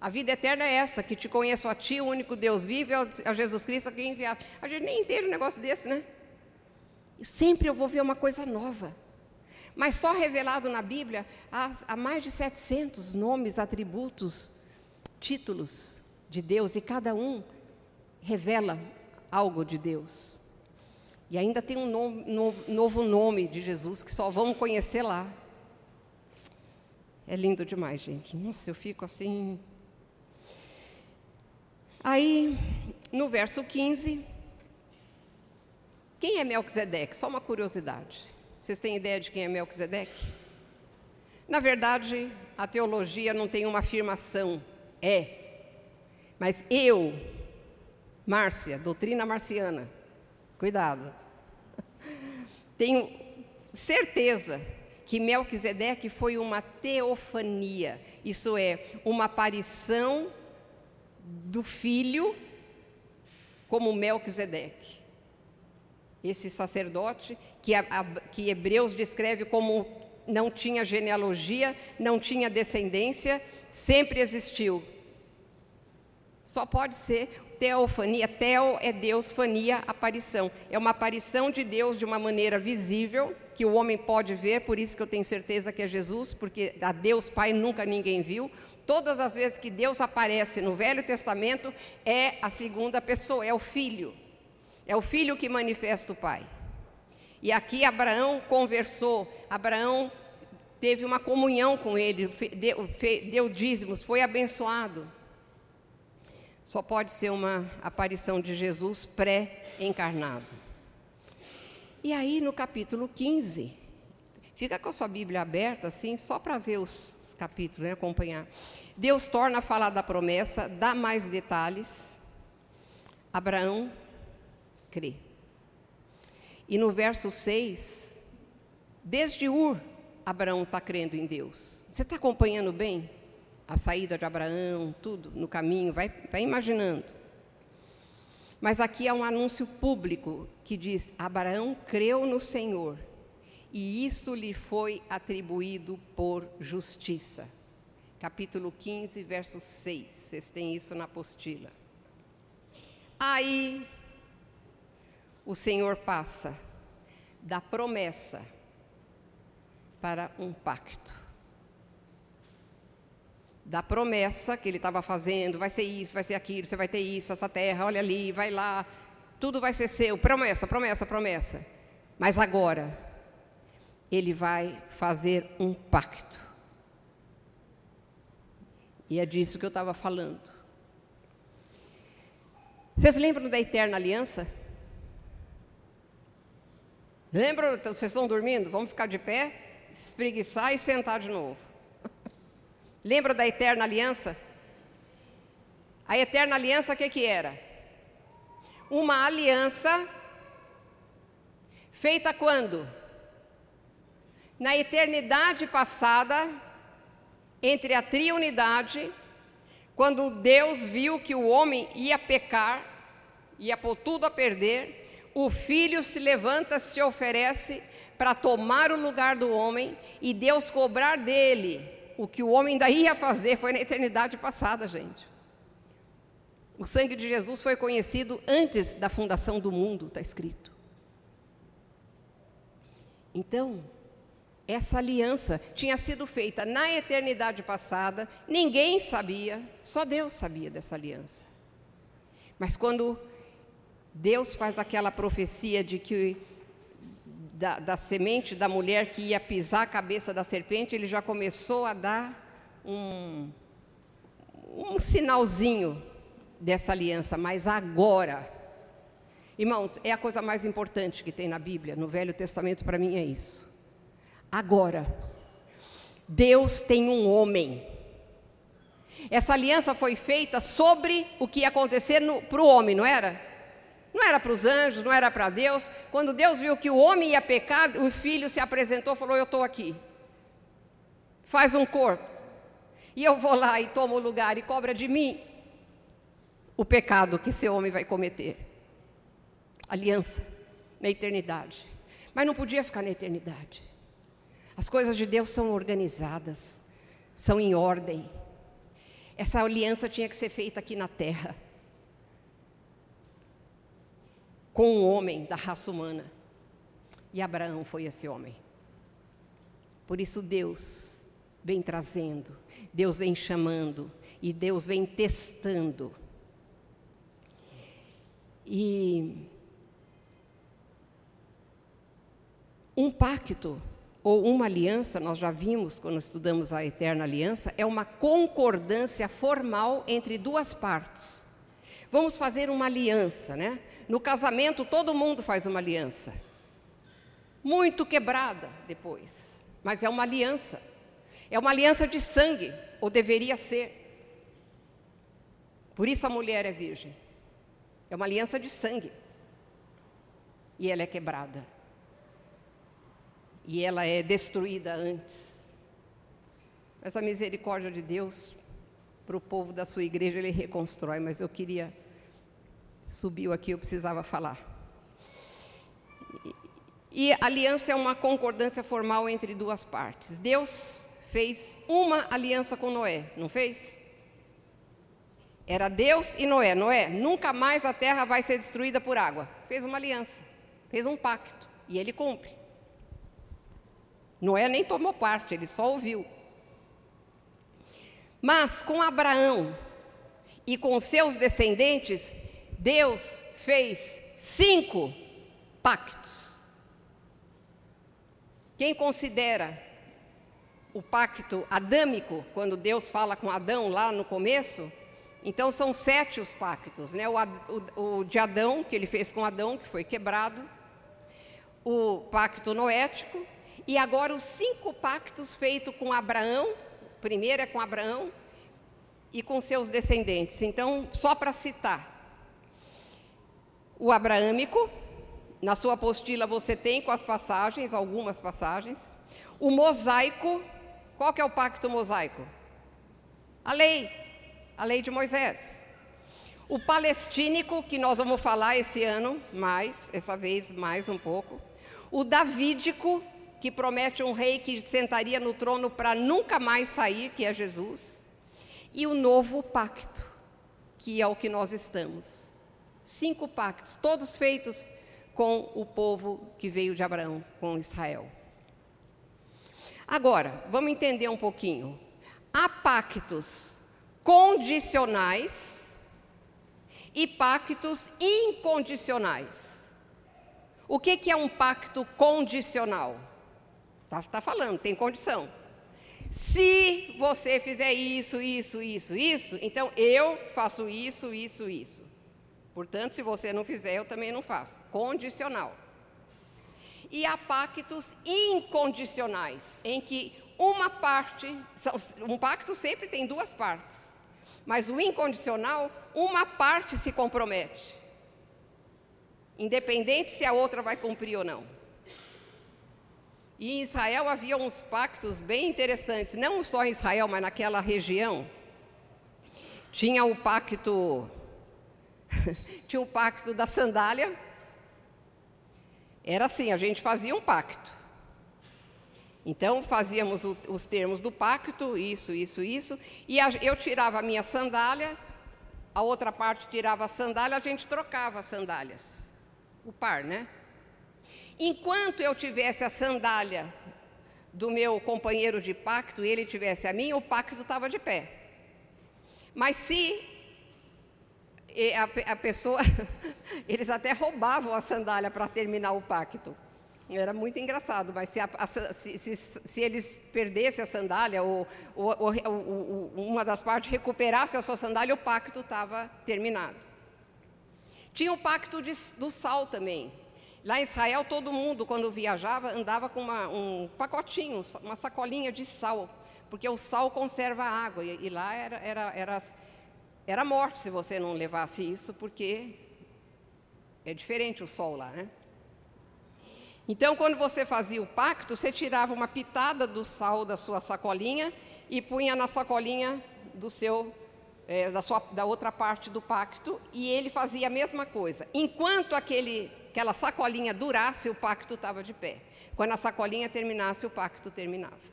A vida eterna é essa, que te conheço a ti, o único Deus vivo, a Jesus Cristo a quem enviaste. A gente nem entende um negócio desse, né? Sempre eu vou ver uma coisa nova. Mas só revelado na Bíblia há, há mais de 700 nomes, atributos, títulos de Deus, e cada um revela algo de Deus. E ainda tem um novo nome de Jesus que só vamos conhecer lá. É lindo demais, gente. Nossa, eu fico assim Aí, no verso 15, quem é Melquisedeque? Só uma curiosidade. Vocês têm ideia de quem é Melquisedeque? Na verdade, a teologia não tem uma afirmação, é. Mas eu, Márcia, doutrina marciana, cuidado, tenho certeza que Melquisedeque foi uma teofania, isso é, uma aparição do filho como Melquisedeque. Esse sacerdote que, a, a, que Hebreus descreve como não tinha genealogia, não tinha descendência, sempre existiu. Só pode ser teofania. Teo é Deus, fania, aparição. É uma aparição de Deus de uma maneira visível, que o homem pode ver, por isso que eu tenho certeza que é Jesus, porque a Deus Pai nunca ninguém viu. Todas as vezes que Deus aparece no Velho Testamento, é a segunda pessoa, é o filho. É o filho que manifesta o Pai. E aqui Abraão conversou, Abraão teve uma comunhão com ele, deu, dízimos, foi abençoado. Só pode ser uma aparição de Jesus pré-encarnado. E aí no capítulo 15, fica com a sua Bíblia aberta assim, só para ver os, capítulo, né, acompanhar. Deus torna a falar da promessa, dá mais detalhes. Abraão crê. E no verso 6, desde Ur, Abraão está crendo em Deus. Você está acompanhando bem a saída de Abraão, tudo no caminho, vai, vai imaginando. Mas aqui há um anúncio público que diz: Abraão creu no Senhor e isso lhe foi atribuído por justiça. Capítulo 15, verso 6. Vocês têm isso na apostila. Aí o Senhor passa da promessa para um pacto. Da promessa que ele estava fazendo, vai ser isso, vai ser aquilo, você vai ter isso, essa terra, olha ali, vai lá, tudo vai ser seu. Promessa, promessa, promessa. Mas agora, ele vai fazer um pacto. E é disso que eu estava falando. Vocês lembram da eterna aliança? Lembram? Vocês estão dormindo? Vamos ficar de pé, espreguiçar e sentar de novo. Lembra da eterna aliança? A eterna aliança, o que, que era? Uma aliança feita quando? na eternidade passada, entre a triunidade, quando Deus viu que o homem ia pecar, ia pôr tudo a perder, o filho se levanta, se oferece para tomar o lugar do homem e Deus cobrar dele o que o homem ainda ia fazer foi na eternidade passada, gente. O sangue de Jesus foi conhecido antes da fundação do mundo, está escrito. Então, essa aliança tinha sido feita na eternidade passada, ninguém sabia, só Deus sabia dessa aliança. Mas quando Deus faz aquela profecia de que da, da, semente da mulher que ia pisar a cabeça da serpente, ele já começou a dar um, um sinalzinho dessa aliança, mas agora. Irmãos, é a coisa mais importante que tem na Bíblia, no Velho Testamento, para mim é isso. Agora, Deus tem um homem. Essa aliança foi feita sobre o que ia acontecer para o homem, não era? Não era para os anjos, não era para Deus. Quando Deus viu que o homem ia pecar, o filho se apresentou e falou: Eu estou aqui. Faz um corpo. E eu vou lá e tomo o lugar e cobra de mim o pecado que esse homem vai cometer. Aliança na eternidade. Mas não podia ficar na eternidade. As coisas de Deus são organizadas, são em ordem. Essa aliança tinha que ser feita aqui na terra. Com um homem da raça humana. E Abraão foi esse homem. Por isso Deus vem trazendo, Deus vem chamando e Deus vem testando. E um pacto ou uma aliança, nós já vimos quando estudamos a eterna aliança, é uma concordância formal entre duas partes. Vamos fazer uma aliança, né? No casamento todo mundo faz uma aliança. Muito quebrada depois, mas é uma aliança. É uma aliança de sangue, ou deveria ser. Por isso a mulher é virgem. É uma aliança de sangue. E ela é quebrada e ela é destruída antes. Mas a misericórdia de Deus para o povo da sua igreja ele reconstrói, mas eu queria subiu aqui, eu precisava falar. E, aliança é uma concordância formal entre duas partes. Deus fez uma aliança com Noé, não fez? Era Deus e Noé. Noé, nunca mais a terra vai ser destruída por água. Fez uma aliança, fez um pacto e ele cumpre. Noé nem tomou parte, ele só ouviu. Mas com Abraão e com seus descendentes, Deus fez cinco pactos. Quem considera o pacto adâmico, quando Deus fala com Adão lá no começo, então são sete os pactos, né? O, o, o, de Adão, que ele fez com Adão, que foi quebrado, o pacto noético, e agora os cinco pactos feitos com Abraão, o primeiro é com Abraão e com seus descendentes. Então, só para citar, o abraâmico, na sua apostila você tem com as passagens, algumas passagens. O mosaico, qual que é o pacto mosaico? A lei, a lei de Moisés. O palestínico, que nós vamos falar esse ano mais, essa vez mais um pouco. O davídico, que promete um rei que sentaria no trono para nunca mais sair, que é Jesus, e o novo pacto, que é o que nós estamos. Cinco pactos, todos feitos com o povo que veio de Abraão, com Israel. Agora, vamos entender um pouquinho. Há pactos condicionais e pactos incondicionais. O que, que é um pacto condicional? Está tá falando, tem condição. Se você fizer isso, isso, isso, isso, então eu faço isso, isso, isso. Portanto, se você não fizer, eu também não faço. Condicional. E há pactos incondicionais, em que uma parte, um pacto sempre tem duas partes, mas o incondicional, uma parte se compromete, independente se a outra vai cumprir ou não. E em Israel havia uns pactos bem interessantes, não só em Israel, mas naquela região. Tinha o pacto tinha o pacto da sandália. Era assim, a gente fazia um pacto. Então fazíamos o, os termos do pacto, isso, isso, isso, e a, eu tirava a minha sandália, a outra parte tirava a sandália, a gente trocava as sandálias. O par, né? Enquanto eu tivesse a sandália do meu companheiro de pacto e ele tivesse a minha, o pacto estava de pé. Mas se a, a pessoa, eles até roubavam a sandália para terminar o pacto. Era muito engraçado, mas se, a, a, se, se, se, eles perdessem a sandália, ou, ou, ou, uma das partes recuperasse a sua sandália, o pacto estava terminado. Tinha o pacto de, do sal também. Lá em Israel, todo mundo, quando viajava, andava com uma, um pacotinho, uma sacolinha de sal, porque o sal conserva a água, e, e lá era, era, era, era morte se você não levasse isso, porque é diferente o sol lá, né? Então, quando você fazia o pacto, você tirava uma pitada do sal da sua sacolinha e punha na sacolinha do seu, é, da, sua, da outra parte do pacto, e ele fazia a mesma coisa. Enquanto aquele, aquela sacolinha durasse, o pacto estava de pé. Quando a sacolinha terminasse, o pacto terminava.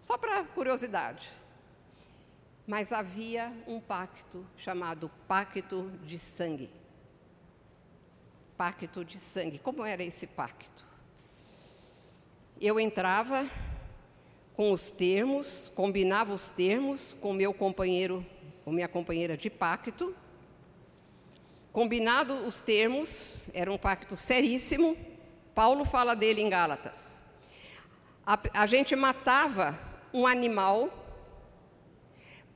Só para curiosidade. Mas havia um pacto chamado Pacto de Sangue pacto de sangue. Como era esse pacto? Eu entrava com os termos, combinava os termos com meu companheiro, com minha companheira de pacto. Combinado os termos, era um pacto seríssimo. Paulo fala dele em Gálatas. A, a gente matava um animal,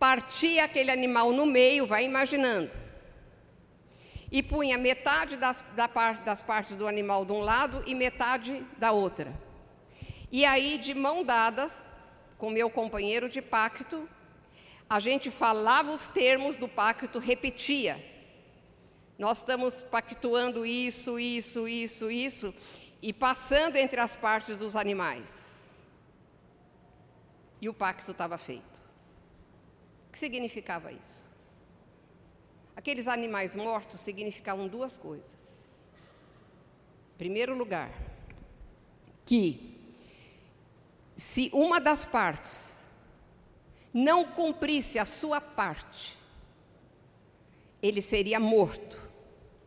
partia aquele animal no meio, vai imaginando e punha metade das, da das partes do animal de um lado e metade da outra. E aí, de mão dadas, com meu companheiro de pacto, a gente falava os termos do pacto, repetia. Nós estamos pactuando isso, isso, isso, isso, e passando entre as partes dos animais. E o pacto estava feito. O que significava isso? Aqueles animais mortos significavam duas coisas. Em primeiro lugar, que se uma das partes não cumprisse a sua parte, ele seria morto,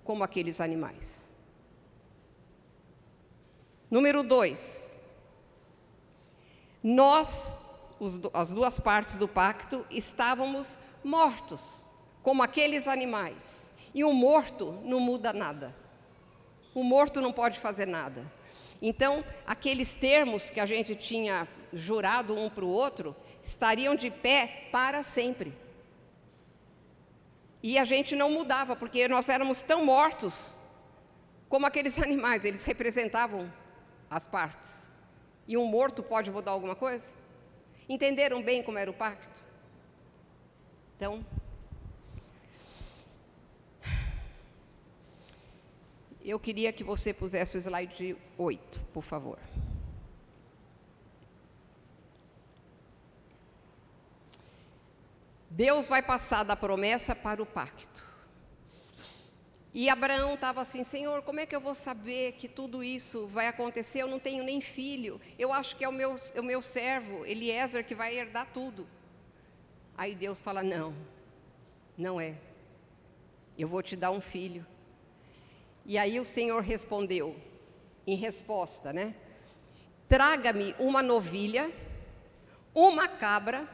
como aqueles animais. Número dois, nós, as duas partes do pacto, estávamos mortos como aqueles animais. E o morto não muda nada. O morto não pode fazer nada. Então, aqueles termos que a gente tinha jurado um para o outro estariam de pé para sempre. E a gente não mudava, porque nós éramos tão mortos como aqueles animais, eles representavam as partes. E um morto pode mudar alguma coisa? Entenderam bem como era o pacto? Então, Eu queria que você pusesse o slide 8, por favor. Deus vai passar da promessa para o pacto. E Abraão estava assim: Senhor, como é que eu vou saber que tudo isso vai acontecer? Eu não tenho nem filho. Eu acho que é o meu, é o meu servo, Eliezer, que vai herdar tudo. Aí Deus fala: Não, não é. Eu vou te dar um filho. E aí o Senhor respondeu, em resposta, né? Traga-me uma novilha, uma cabra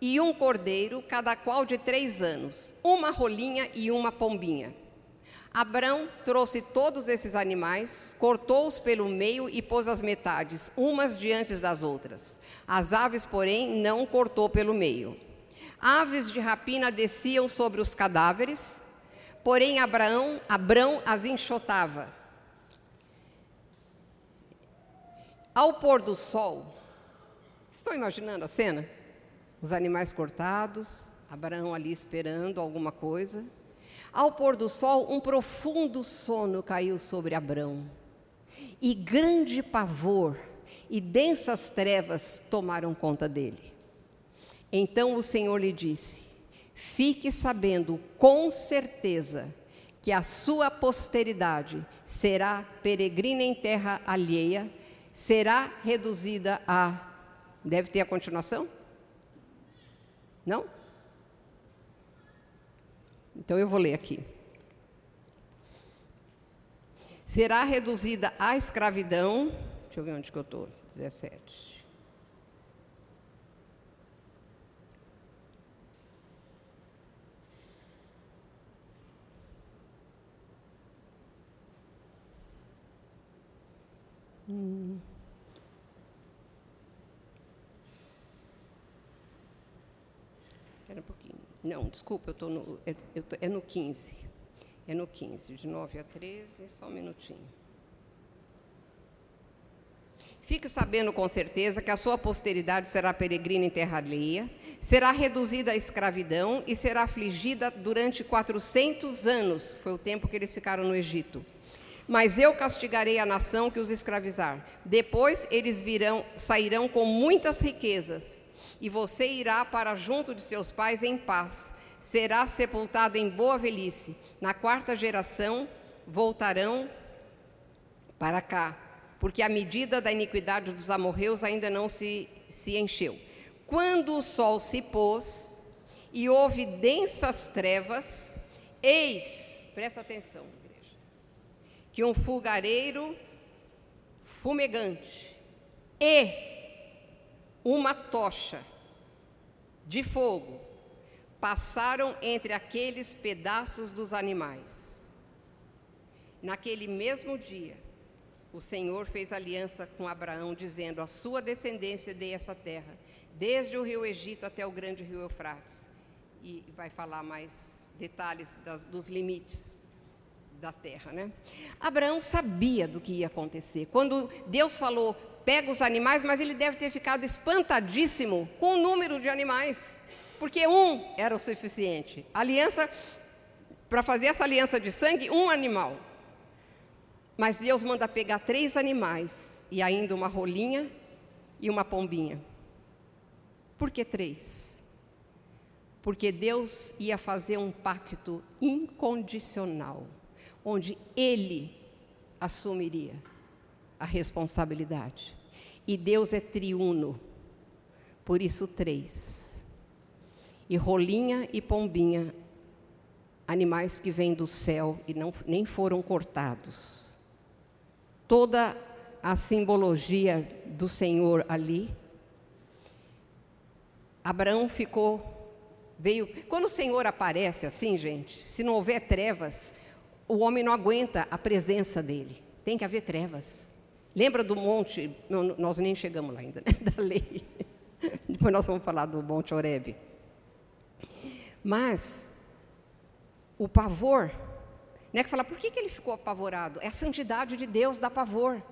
e um cordeiro, cada qual de três anos, uma rolinha e uma pombinha. Abrão trouxe todos esses animais, cortou-os pelo meio e pôs as metades, umas diante das outras. As aves, porém, não cortou pelo meio. Aves de rapina desciam sobre os cadáveres, Porém, Abraão, Abrão as enxotava. Ao pôr do sol, estão imaginando a cena? Os animais cortados, Abraão ali esperando alguma coisa. Ao pôr do sol, um profundo sono caiu sobre Abrão, e grande pavor e densas trevas tomaram conta dele. Então o Senhor lhe disse: Fique sabendo com certeza que a sua posteridade será peregrina em terra alheia, será reduzida a. Deve ter a continuação? Não? Então eu vou ler aqui. Será reduzida à escravidão. Deixa eu ver onde que eu estou. 17. Hum. Espera um pouquinho. Não, desculpa, eu tô no, eu tô, é no 15. É no 15, de 9 a 13, só um minutinho. Fique sabendo com certeza que a sua posteridade será peregrina em terra alheia, será reduzida à escravidão e será afligida durante 400 anos. Foi o tempo que eles ficaram no Egito. Mas eu castigarei a nação que os escravizar. Depois eles virão, sairão com muitas riquezas, e você irá para junto de seus pais em paz. Será sepultado em boa velhice. Na quarta geração voltarão para cá porque a medida da iniquidade dos amorreus ainda não se, se encheu. Quando o sol se pôs e houve densas trevas, eis, presta atenção, igreja, que um fogareiro fumegante e uma tocha de fogo passaram entre aqueles pedaços dos animais. Naquele mesmo dia, o Senhor fez aliança com Abraão, dizendo: A sua descendência dê essa terra, desde o rio Egito até o grande rio Eufrates. E vai falar mais detalhes das, dos limites da terra, né? Abraão sabia do que ia acontecer. Quando Deus falou, pega os animais, mas ele deve ter ficado espantadíssimo com o número de animais, porque um era o suficiente. Aliança, para fazer essa aliança de sangue, um animal. Mas Deus manda pegar três animais e ainda uma rolinha e uma pombinha. Por que três? Porque Deus ia fazer um pacto incondicional, onde Ele assumiria a responsabilidade. E Deus é triuno, por isso três. E rolinha e pombinha, animais que vêm do céu e não, nem foram cortados toda a simbologia do Senhor ali. Abraão ficou, veio. Quando o Senhor aparece assim, gente, se não houver trevas, o homem não aguenta a presença dele. Tem que haver trevas. Lembra do monte? Nós nem chegamos lá ainda, né? da lei. Depois nós vamos falar do Monte Oreb. Mas o pavor né, que fala, por que, que ele ficou apavorado? É a santidade de Deus dá pavor.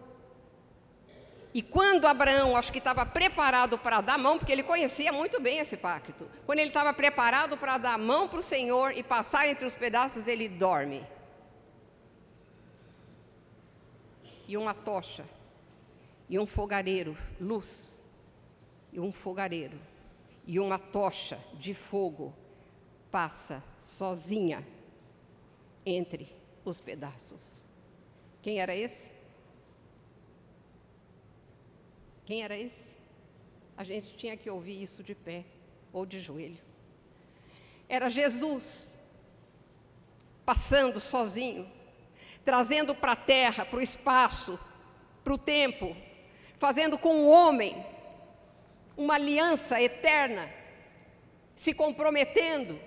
E quando Abraão, acho que estava preparado para dar mão, porque ele conhecia muito bem esse pacto, quando ele estava preparado para dar mão para o Senhor e passar entre os pedaços, ele dorme. E uma tocha, e um fogareiro, luz, e um fogareiro, e uma tocha de fogo passa sozinha entre os pedaços. Quem era esse? Quem era esse? A gente tinha que ouvir isso de pé ou de joelho. Era Jesus passando sozinho, trazendo para a terra, para o espaço, para o tempo, fazendo com o homem uma aliança eterna, se comprometendo,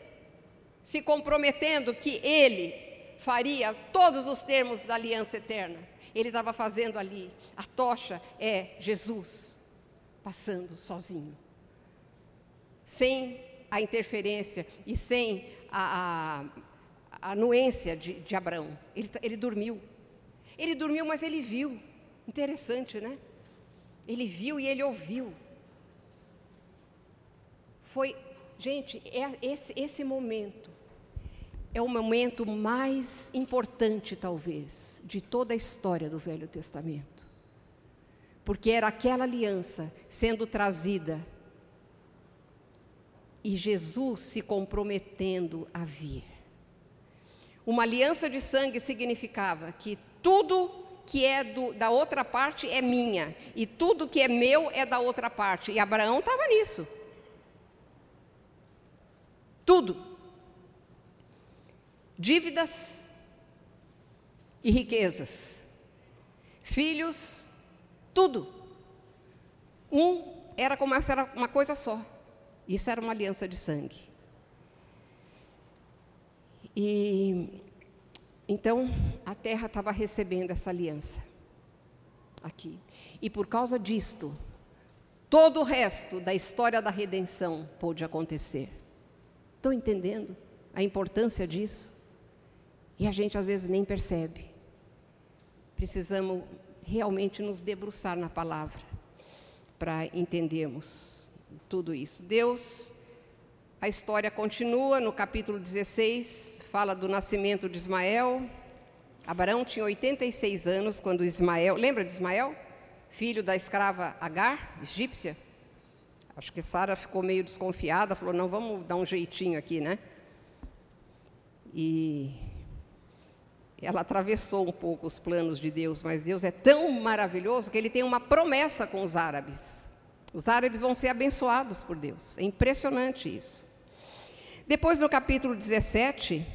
se comprometendo que ele faria todos os termos da aliança eterna. Ele estava fazendo ali. A tocha é Jesus passando sozinho, sem a interferência e sem a, a, a anuência de, de Abraão. Ele, ele dormiu. Ele dormiu, mas ele viu. Interessante, né? Ele viu e ele ouviu. Foi, gente, é esse, esse momento é o momento mais importante, talvez, de toda a história do Velho Testamento. Porque era aquela aliança sendo trazida e Jesus se comprometendo a vir. Uma aliança de sangue significava que tudo que é do, da outra parte é minha, e tudo que é meu é da outra parte. E Abraão estava nisso. Tudo dívidas e riquezas, filhos, tudo. Um era como se era uma coisa só. Isso era uma aliança de sangue. E então a terra estava recebendo essa aliança. aqui. E por causa disto, todo o resto da história da redenção pôde acontecer. Estão entendendo a importância disso? E a gente às vezes nem percebe. Precisamos realmente nos debruçar na palavra para entendermos tudo isso. Deus, a história continua no capítulo 16, fala do nascimento de Ismael. Abraão tinha 86 anos quando Ismael, lembra de Ismael? Filho da escrava Agar, egípcia. Acho que Sara ficou meio desconfiada, falou: não, vamos dar um jeitinho aqui, né? E ela atravessou um pouco os planos de Deus, mas Deus é tão maravilhoso que ele tem uma promessa com os árabes. Os árabes vão ser abençoados por Deus. É impressionante isso. Depois, no capítulo 17,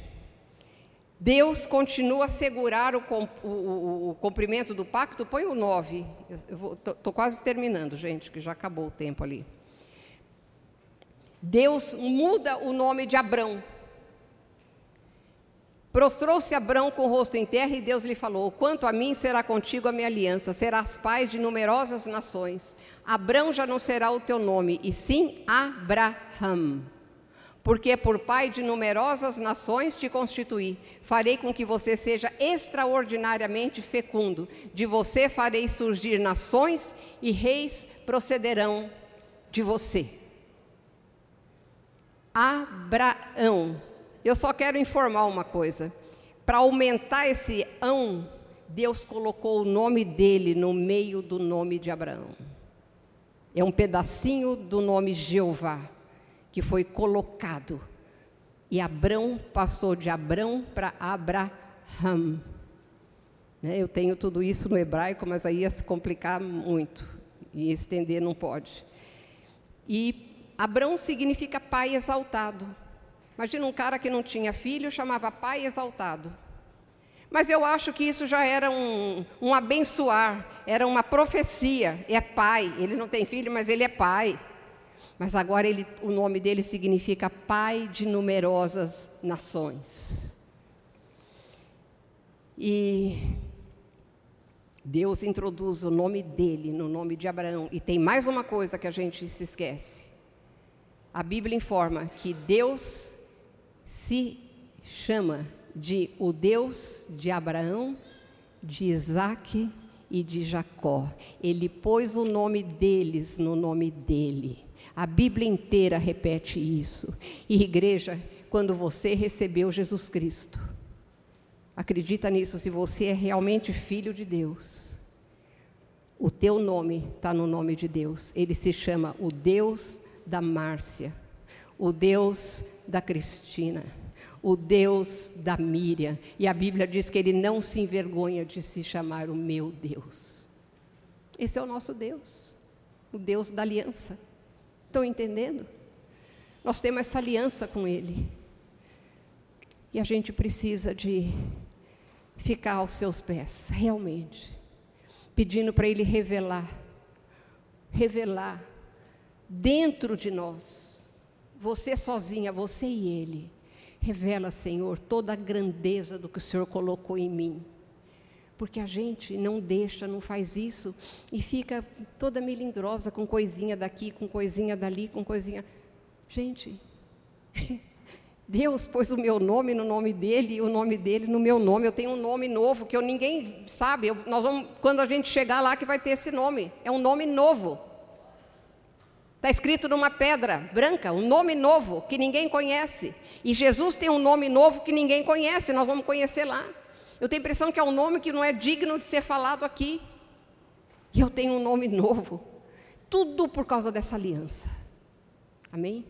Deus continua a segurar o, o, o, o cumprimento do pacto. Põe o 9. Estou quase terminando, gente, que já acabou o tempo ali. Deus muda o nome de Abrão Prostrou-se Abrão com o rosto em terra e Deus lhe falou: Quanto a mim, será contigo a minha aliança, serás pai de numerosas nações. Abrão já não será o teu nome, e sim Abraham. Porque por pai de numerosas nações te constituí. Farei com que você seja extraordinariamente fecundo. De você farei surgir nações e reis procederão de você. Abraão eu só quero informar uma coisa. Para aumentar esse ão, Deus colocou o nome dele no meio do nome de Abraão. É um pedacinho do nome Jeová que foi colocado. E Abrão passou de Abrão para Abraham. Né, eu tenho tudo isso no hebraico, mas aí ia se complicar muito. E estender não pode. E Abrão significa pai exaltado. Imagina um cara que não tinha filho, chamava pai exaltado. Mas eu acho que isso já era um, um abençoar, era uma profecia. É pai, ele não tem filho, mas ele é pai. Mas agora ele, o nome dele significa pai de numerosas nações. E Deus introduz o nome dele no nome de Abraão. E tem mais uma coisa que a gente se esquece. A Bíblia informa que Deus se chama de o Deus de Abraão, de Isaac e de Jacó. Ele pôs o nome deles no nome dele. A Bíblia inteira repete isso. E igreja, quando você recebeu Jesus Cristo, acredita nisso, se você é realmente filho de Deus, o teu nome está no nome de Deus. Ele se chama o Deus da Márcia, o Deus da Cristina, o Deus da Miriam. E a Bíblia diz que ele não se envergonha de se chamar o meu Deus. Esse é o nosso Deus, o Deus da aliança. Estão entendendo? Nós temos essa aliança com Ele. E a gente precisa de ficar aos seus pés, realmente, pedindo para Ele revelar, revelar dentro de nós você sozinha, você e Ele. Revela, Senhor, toda a grandeza do que o Senhor colocou em mim. Porque a gente não deixa, não faz isso e fica toda melindrosa com coisinha daqui, com coisinha dali, com coisinha. Gente, Deus pôs o meu nome no nome dele e o nome dele no meu nome. Eu tenho um nome novo que eu ninguém sabe. Eu, nós vamos, quando a gente chegar lá, que vai ter esse nome. É um nome novo. Está escrito numa pedra branca, um nome novo que ninguém conhece. E Jesus tem um nome novo que ninguém conhece, nós vamos conhecer lá. Eu tenho a impressão que é um nome que não é digno de ser falado aqui. E eu tenho um nome novo. Tudo por causa dessa aliança. Amém?